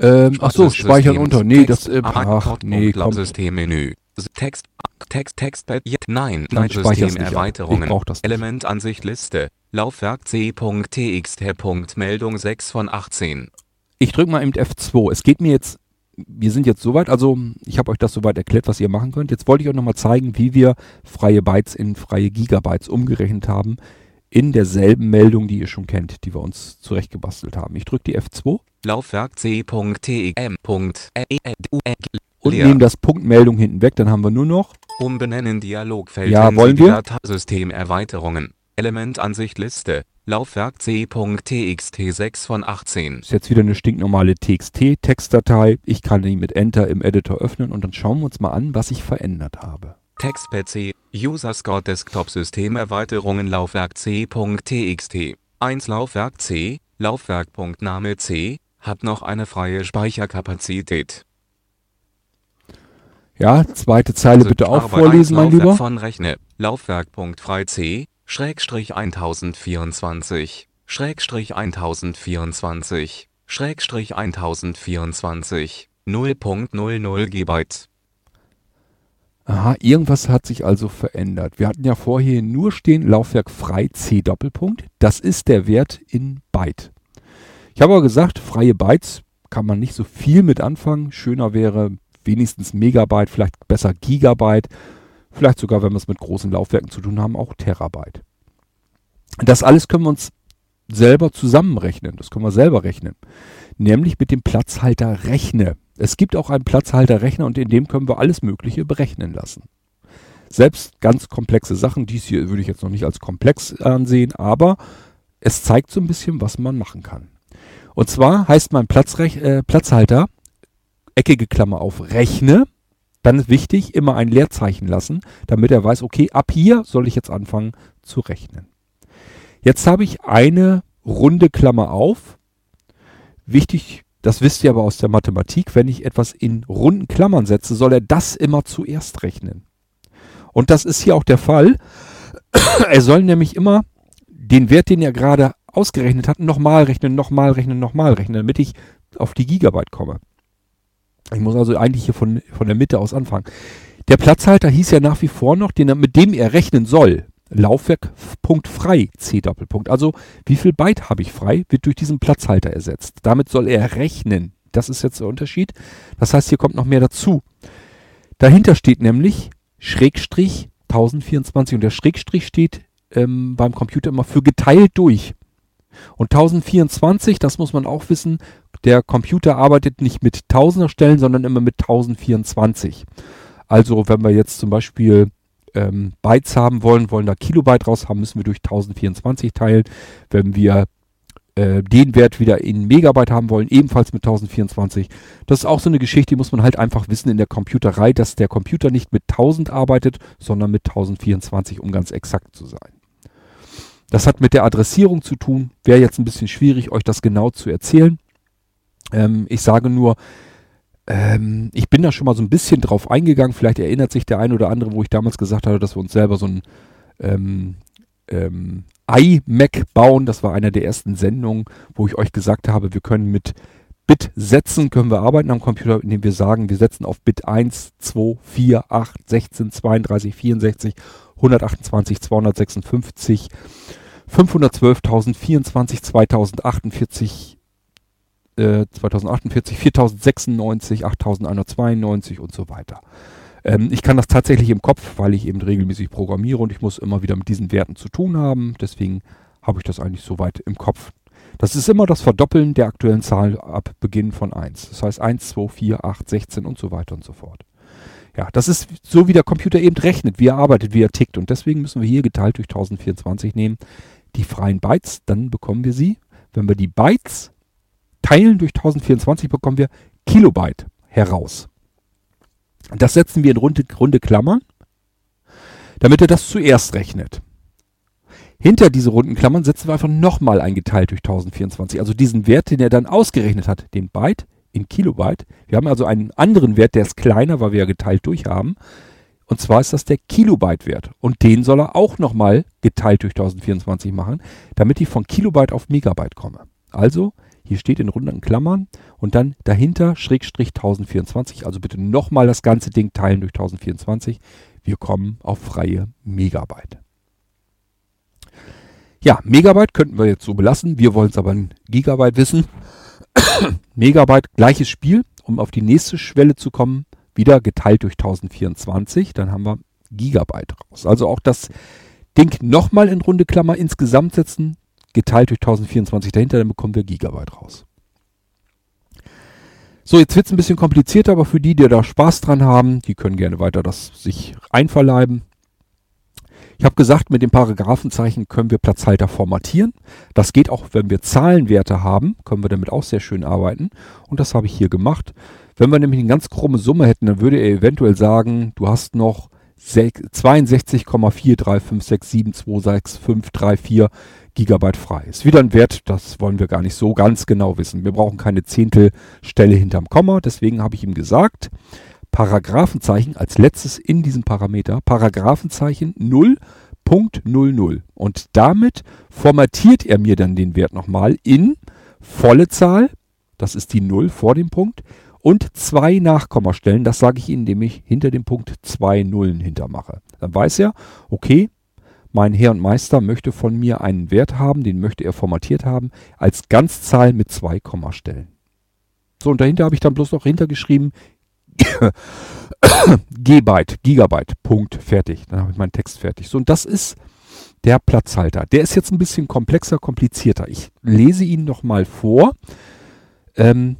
Ähm, ach so, speichern unter. Nee, Text, das, äh, ach, Code- nee, komm. Systemmenü. Text, Text, Textpad, ja, nein, nein, Systemerweiterungen. Elementansicht Liste. Laufwerk C.txt. Meldung 6 von 18. Ich drücke mal eben F2. Es geht mir jetzt, wir sind jetzt soweit, also ich habe euch das soweit erklärt, was ihr machen könnt. Jetzt wollte ich euch nochmal zeigen, wie wir freie Bytes in freie Gigabytes umgerechnet haben. In derselben Meldung, die ihr schon kennt, die wir uns zurechtgebastelt haben. Ich drücke die F2 Laufwerk C.tm. und Leer. nehme das Punkt Meldung hinten weg. Dann haben wir nur noch, Umbenennen Dialogfeld. Ja, wollen wir? Data- Systemerweiterungen. Elementansicht Liste. Laufwerk C.txt 6 von 18. ist jetzt wieder eine stinknormale TXT-Textdatei. Ich kann die mit Enter im Editor öffnen und dann schauen wir uns mal an, was ich verändert habe. Text-PC, User-Score Desktop-System Erweiterungen Laufwerk C.txt, 1 Laufwerk C, Laufwerk.name C, hat noch eine freie Speicherkapazität. Ja, zweite Zeile bitte auch vorlesen, mein Laufwerk Lieber. von Rechne, Laufwerk.frei C, Schrägstrich 1024, Schrägstrich 1024, Schrägstrich 1024, 0.00 GB. Aha, irgendwas hat sich also verändert. Wir hatten ja vorher nur stehen Laufwerk frei C Doppelpunkt. Das ist der Wert in Byte. Ich habe aber gesagt, freie Bytes kann man nicht so viel mit anfangen. Schöner wäre wenigstens Megabyte, vielleicht besser Gigabyte. Vielleicht sogar, wenn wir es mit großen Laufwerken zu tun haben, auch Terabyte. Das alles können wir uns selber zusammenrechnen. Das können wir selber rechnen. Nämlich mit dem Platzhalter Rechne. Es gibt auch einen Platzhalterrechner und in dem können wir alles Mögliche berechnen lassen. Selbst ganz komplexe Sachen, dies hier würde ich jetzt noch nicht als komplex ansehen, aber es zeigt so ein bisschen, was man machen kann. Und zwar heißt mein Platzrech äh, Platzhalter, eckige Klammer auf, rechne. Dann ist wichtig, immer ein Leerzeichen lassen, damit er weiß, okay, ab hier soll ich jetzt anfangen zu rechnen. Jetzt habe ich eine runde Klammer auf. Wichtig, das wisst ihr aber aus der Mathematik, wenn ich etwas in runden Klammern setze, soll er das immer zuerst rechnen. Und das ist hier auch der Fall. er soll nämlich immer den Wert, den er gerade ausgerechnet hat, nochmal rechnen, nochmal rechnen, nochmal rechnen, damit ich auf die Gigabyte komme. Ich muss also eigentlich hier von, von der Mitte aus anfangen. Der Platzhalter hieß ja nach wie vor noch, den, mit dem er rechnen soll. Laufwerk.frei frei C Doppelpunkt. Also wie viel Byte habe ich frei, wird durch diesen Platzhalter ersetzt. Damit soll er rechnen. Das ist jetzt der Unterschied. Das heißt, hier kommt noch mehr dazu. Dahinter steht nämlich Schrägstrich 1024 und der Schrägstrich steht ähm, beim Computer immer für geteilt durch. Und 1024, das muss man auch wissen, der Computer arbeitet nicht mit Tausender Stellen, sondern immer mit 1024. Also wenn wir jetzt zum Beispiel ähm, Bytes haben wollen, wollen da Kilobyte raus haben, müssen wir durch 1024 teilen. Wenn wir äh, den Wert wieder in Megabyte haben wollen, ebenfalls mit 1024. Das ist auch so eine Geschichte, die muss man halt einfach wissen in der Computerei, dass der Computer nicht mit 1000 arbeitet, sondern mit 1024, um ganz exakt zu sein. Das hat mit der Adressierung zu tun. Wäre jetzt ein bisschen schwierig, euch das genau zu erzählen. Ähm, ich sage nur, ähm, ich bin da schon mal so ein bisschen drauf eingegangen. Vielleicht erinnert sich der ein oder andere, wo ich damals gesagt hatte, dass wir uns selber so ein ähm, ähm, iMac bauen. Das war einer der ersten Sendungen, wo ich euch gesagt habe, wir können mit Bit-Sätzen können wir arbeiten am Computer, indem wir sagen, wir setzen auf Bit 1, 2, 4, 8, 16, 32, 64, 128, 256, 512.024, 2048, äh, 2048, 4096, 8192 und so weiter. Ähm, ich kann das tatsächlich im Kopf, weil ich eben regelmäßig programmiere und ich muss immer wieder mit diesen Werten zu tun haben. Deswegen habe ich das eigentlich soweit im Kopf. Das ist immer das Verdoppeln der aktuellen Zahl ab Beginn von 1. Das heißt 1, 2, 4, 8, 16 und so weiter und so fort. Ja, das ist so, wie der Computer eben rechnet, wie er arbeitet, wie er tickt. Und deswegen müssen wir hier geteilt durch 1024 nehmen die freien Bytes, dann bekommen wir sie. Wenn wir die Bytes teilen durch 1024, bekommen wir Kilobyte heraus. Das setzen wir in runde, runde Klammern, damit er das zuerst rechnet. Hinter diese runden Klammern setzen wir einfach nochmal ein geteilt durch 1024. Also diesen Wert, den er dann ausgerechnet hat, den Byte in Kilobyte. Wir haben also einen anderen Wert, der ist kleiner, weil wir ja geteilt durch haben. Und zwar ist das der Kilobyte-Wert. Und den soll er auch nochmal geteilt durch 1024 machen, damit ich von Kilobyte auf Megabyte komme. Also, hier steht in runden Klammern und dann dahinter Schrägstrich 1024. Also bitte nochmal das ganze Ding teilen durch 1024. Wir kommen auf freie Megabyte. Ja, Megabyte könnten wir jetzt so belassen. Wir wollen es aber in Gigabyte wissen. Megabyte, gleiches Spiel, um auf die nächste Schwelle zu kommen. Wieder geteilt durch 1024. Dann haben wir Gigabyte raus. Also auch das Ding nochmal in runde Klammer insgesamt setzen. Geteilt durch 1024 dahinter, dann bekommen wir Gigabyte raus. So, jetzt wird es ein bisschen komplizierter, aber für die, die da Spaß dran haben, die können gerne weiter das sich einverleiben. Ich habe gesagt, mit dem Paragraphenzeichen können wir Platzhalter formatieren. Das geht auch, wenn wir Zahlenwerte haben, können wir damit auch sehr schön arbeiten. Und das habe ich hier gemacht. Wenn wir nämlich eine ganz krumme Summe hätten, dann würde er eventuell sagen, du hast noch 62,4356726534 Gigabyte frei. Ist wieder ein Wert, das wollen wir gar nicht so ganz genau wissen. Wir brauchen keine Zehntelstelle hinterm Komma, deswegen habe ich ihm gesagt, Paragraphenzeichen als letztes in diesem Parameter, Paragraphenzeichen 0.00. Und damit formatiert er mir dann den Wert nochmal in volle Zahl, das ist die 0 vor dem Punkt, und zwei Nachkommastellen, das sage ich Ihnen, indem ich hinter dem Punkt zwei Nullen hintermache. Dann weiß er, okay, mein Herr und Meister möchte von mir einen Wert haben, den möchte er formatiert haben, als Ganzzahl mit zwei Kommastellen. So, und dahinter habe ich dann bloß noch hintergeschrieben, G-Byte, Gigabyte, Punkt, fertig. Dann habe ich meinen Text fertig. So, und das ist der Platzhalter. Der ist jetzt ein bisschen komplexer, komplizierter. Ich lese ihn nochmal vor. Ähm,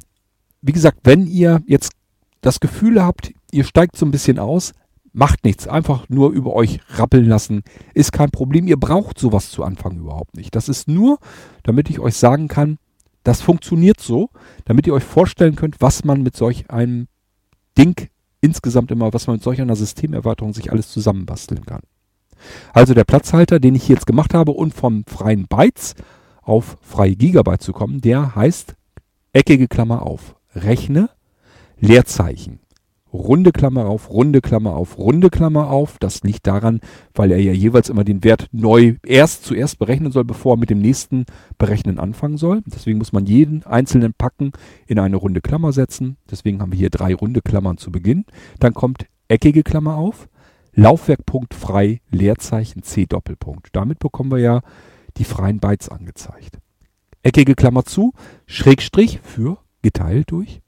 wie gesagt, wenn ihr jetzt das Gefühl habt, ihr steigt so ein bisschen aus, macht nichts. Einfach nur über euch rappeln lassen. Ist kein Problem. Ihr braucht sowas zu Anfang überhaupt nicht. Das ist nur, damit ich euch sagen kann, das funktioniert so, damit ihr euch vorstellen könnt, was man mit solch einem Ding insgesamt immer, was man mit solch einer Systemerweiterung sich alles zusammenbasteln kann. Also der Platzhalter, den ich jetzt gemacht habe und vom freien Bytes auf freie Gigabyte zu kommen, der heißt eckige Klammer auf, rechne, Leerzeichen, runde Klammer auf, runde Klammer auf, runde Klammer auf. Das liegt daran, weil er ja jeweils immer den Wert neu erst zuerst berechnen soll, bevor er mit dem nächsten Berechnen anfangen soll. Deswegen muss man jeden einzelnen Packen in eine runde Klammer setzen. Deswegen haben wir hier drei runde Klammern zu Beginn. Dann kommt eckige Klammer auf, Laufwerkpunkt frei, Leerzeichen C Doppelpunkt. Damit bekommen wir ja die freien Bytes angezeigt. Eckige Klammer zu, Schrägstrich für geteilt durch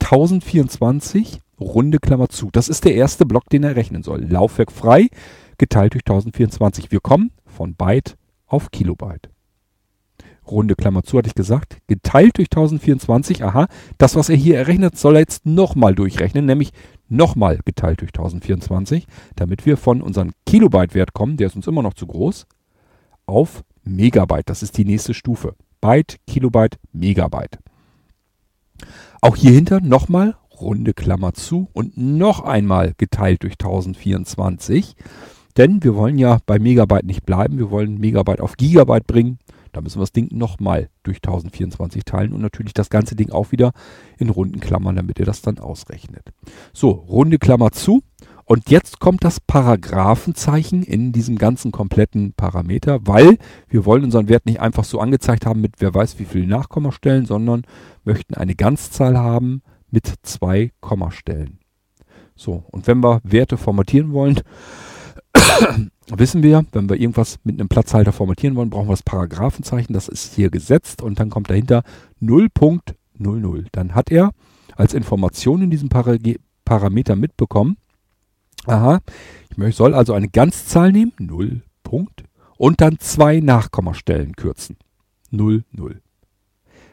1024 runde Klammer zu. Das ist der erste Block, den er rechnen soll. Laufwerk frei, geteilt durch 1024. Wir kommen von Byte auf Kilobyte. Runde Klammer zu, hatte ich gesagt. Geteilt durch 1024. Aha, das, was er hier errechnet, soll er jetzt nochmal durchrechnen, nämlich nochmal geteilt durch 1024, damit wir von unserem Kilobyte-Wert kommen, der ist uns immer noch zu groß, auf Megabyte. Das ist die nächste Stufe. Byte, Kilobyte, Megabyte. Auch hier hinter nochmal runde Klammer zu und noch einmal geteilt durch 1024. Denn wir wollen ja bei Megabyte nicht bleiben, wir wollen Megabyte auf Gigabyte bringen. Da müssen wir das Ding nochmal durch 1024 teilen und natürlich das ganze Ding auch wieder in runden Klammern, damit ihr das dann ausrechnet. So, runde Klammer zu. Und jetzt kommt das Paragraphenzeichen in diesem ganzen kompletten Parameter, weil wir wollen unseren Wert nicht einfach so angezeigt haben mit wer weiß wie viele Nachkommastellen, sondern möchten eine Ganzzahl haben mit zwei Kommastellen. So, und wenn wir Werte formatieren wollen, wissen wir, wenn wir irgendwas mit einem Platzhalter formatieren wollen, brauchen wir das Paragraphenzeichen. Das ist hier gesetzt und dann kommt dahinter 0.00. Dann hat er als Information in diesem Para Parameter mitbekommen, aha, ich soll also eine Ganzzahl nehmen, 0. Punkt, und dann zwei Nachkommastellen kürzen. 0, 0.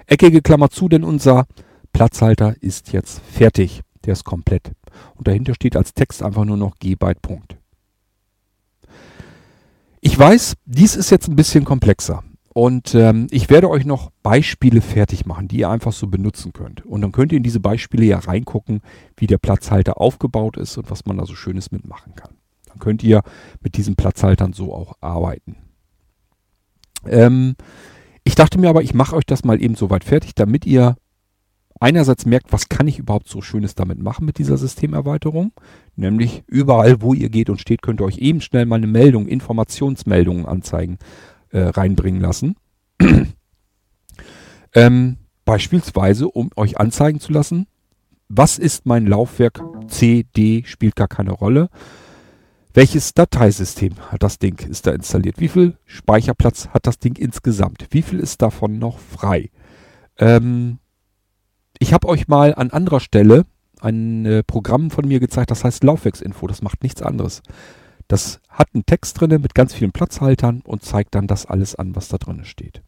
Eckige Klammer zu, denn unser Platzhalter ist jetzt fertig. Der ist komplett. Und dahinter steht als Text einfach nur noch G Byte Punkt. Ich weiß, dies ist jetzt ein bisschen komplexer. Und ähm, ich werde euch noch Beispiele fertig machen, die ihr einfach so benutzen könnt. Und dann könnt ihr in diese Beispiele ja reingucken, wie der Platzhalter aufgebaut ist und was man da so Schönes mitmachen kann. Dann könnt ihr mit diesen Platzhaltern so auch arbeiten. Ähm, ich dachte mir aber, ich mache euch das mal eben so weit fertig, damit ihr einerseits merkt, was kann ich überhaupt so Schönes damit machen mit dieser Systemerweiterung. Nämlich überall, wo ihr geht und steht, könnt ihr euch eben schnell mal eine Meldung, Informationsmeldungen anzeigen, äh, reinbringen lassen. ähm, beispielsweise, um euch anzeigen zu lassen, was ist mein Laufwerk C, D, spielt gar keine Rolle. Welches Dateisystem hat das Ding, ist da installiert? Wie viel Speicherplatz hat das Ding insgesamt? Wie viel ist davon noch frei? Ähm, ich habe euch mal an anderer Stelle ein äh, Programm von mir gezeigt, das heißt Laufwerksinfo. Das macht nichts anderes. Das hat einen Text drinne mit ganz vielen Platzhaltern und zeigt dann das alles an, was da drin steht.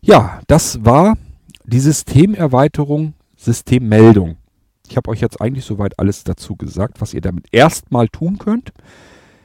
Ja, das war die Systemerweiterung Systemmeldung. Ich habe euch jetzt eigentlich soweit alles dazu gesagt, was ihr damit erstmal tun könnt.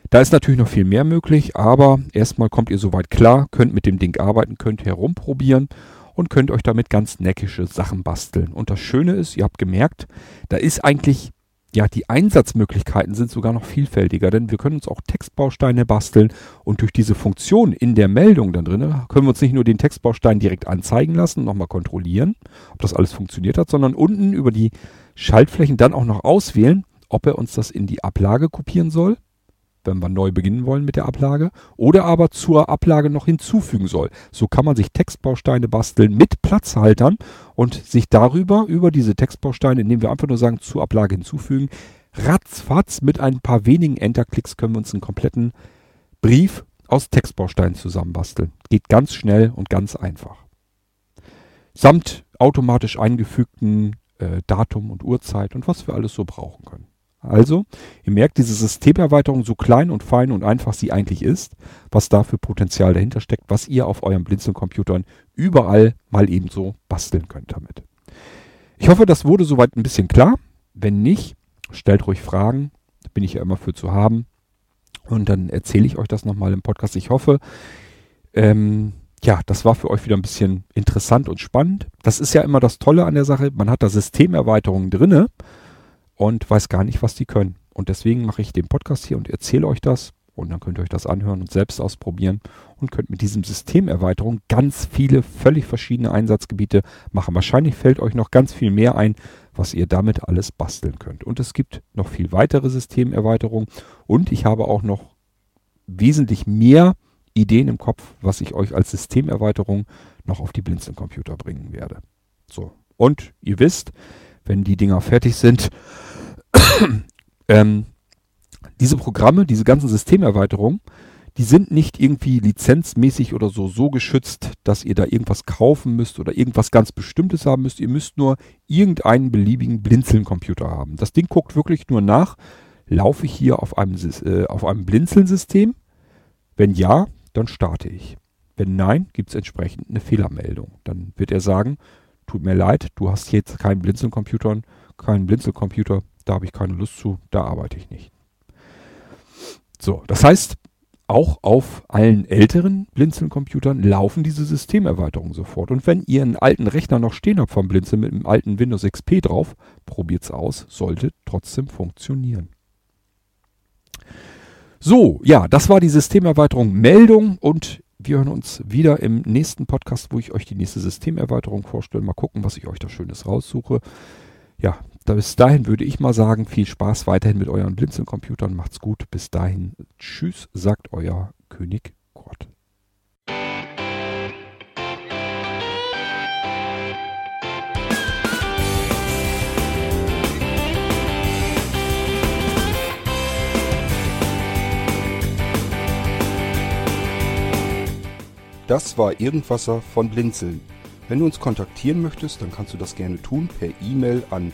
Da ist natürlich noch viel mehr möglich, aber erstmal kommt ihr soweit klar, könnt mit dem Ding arbeiten, könnt herumprobieren und könnt euch damit ganz neckische Sachen basteln. Und das Schöne ist, ihr habt gemerkt, da ist eigentlich ja, die Einsatzmöglichkeiten sind sogar noch vielfältiger, denn wir können uns auch Textbausteine basteln und durch diese Funktion in der Meldung dann drin können wir uns nicht nur den Textbaustein direkt anzeigen lassen, nochmal kontrollieren, ob das alles funktioniert hat, sondern unten über die Schaltflächen dann auch noch auswählen, ob er uns das in die Ablage kopieren soll wenn wir neu beginnen wollen mit der Ablage, oder aber zur Ablage noch hinzufügen soll. So kann man sich Textbausteine basteln mit Platzhaltern und sich darüber, über diese Textbausteine, indem wir einfach nur sagen, zur Ablage hinzufügen, ratzfatz mit ein paar wenigen Enterklicks können wir uns einen kompletten Brief aus Textbausteinen zusammenbasteln. Geht ganz schnell und ganz einfach. Samt automatisch eingefügten äh, Datum und Uhrzeit und was wir alles so brauchen können. Also, ihr merkt, diese Systemerweiterung, so klein und fein und einfach sie eigentlich ist, was da für Potenzial dahinter steckt, was ihr auf euren Blinzeln-Computern überall mal ebenso basteln könnt damit. Ich hoffe, das wurde soweit ein bisschen klar. Wenn nicht, stellt ruhig Fragen. Bin ich ja immer für zu haben. Und dann erzähle ich euch das nochmal im Podcast. Ich hoffe, ähm, ja, das war für euch wieder ein bisschen interessant und spannend. Das ist ja immer das Tolle an der Sache. Man hat da Systemerweiterungen drinne und weiß gar nicht, was die können. Und deswegen mache ich den Podcast hier und erzähle euch das. Und dann könnt ihr euch das anhören und selbst ausprobieren und könnt mit diesem Systemerweiterung ganz viele völlig verschiedene Einsatzgebiete machen. Wahrscheinlich fällt euch noch ganz viel mehr ein, was ihr damit alles basteln könnt. Und es gibt noch viel weitere Systemerweiterungen und ich habe auch noch wesentlich mehr Ideen im Kopf, was ich euch als Systemerweiterung noch auf die Blinzeln-Computer bringen werde. So. Und ihr wisst, wenn die Dinger fertig sind, ähm, diese Programme, diese ganzen Systemerweiterungen, die sind nicht irgendwie lizenzmäßig oder so so geschützt, dass ihr da irgendwas kaufen müsst oder irgendwas ganz Bestimmtes haben müsst. Ihr müsst nur irgendeinen beliebigen Blinzeln-Computer haben. Das Ding guckt wirklich nur nach, laufe ich hier auf einem, äh, einem Blinzeln-System? Wenn ja, dann starte ich. Wenn nein, gibt es entsprechend eine Fehlermeldung. Dann wird er sagen, tut mir leid, du hast jetzt keinen Blinzeln-Computer, keinen Blinzelcomputer, da habe ich keine Lust zu, da arbeite ich nicht. So, das heißt, auch auf allen älteren Blinzeln-Computern laufen diese Systemerweiterungen sofort. Und wenn ihr einen alten Rechner noch stehen habt vom Blinzeln mit einem alten Windows XP drauf, probiert es aus, sollte trotzdem funktionieren. So, ja, das war die Systemerweiterung Meldung und wir hören uns wieder im nächsten Podcast, wo ich euch die nächste Systemerweiterung vorstelle. Mal gucken, was ich euch da Schönes raussuche. Ja, bis dahin würde ich mal sagen, viel Spaß weiterhin mit euren Blinzeln-Computern. Macht's gut. Bis dahin. Tschüss, sagt euer König Gott. Das war Irgendwasser von Blinzeln. Wenn du uns kontaktieren möchtest, dann kannst du das gerne tun per E-Mail an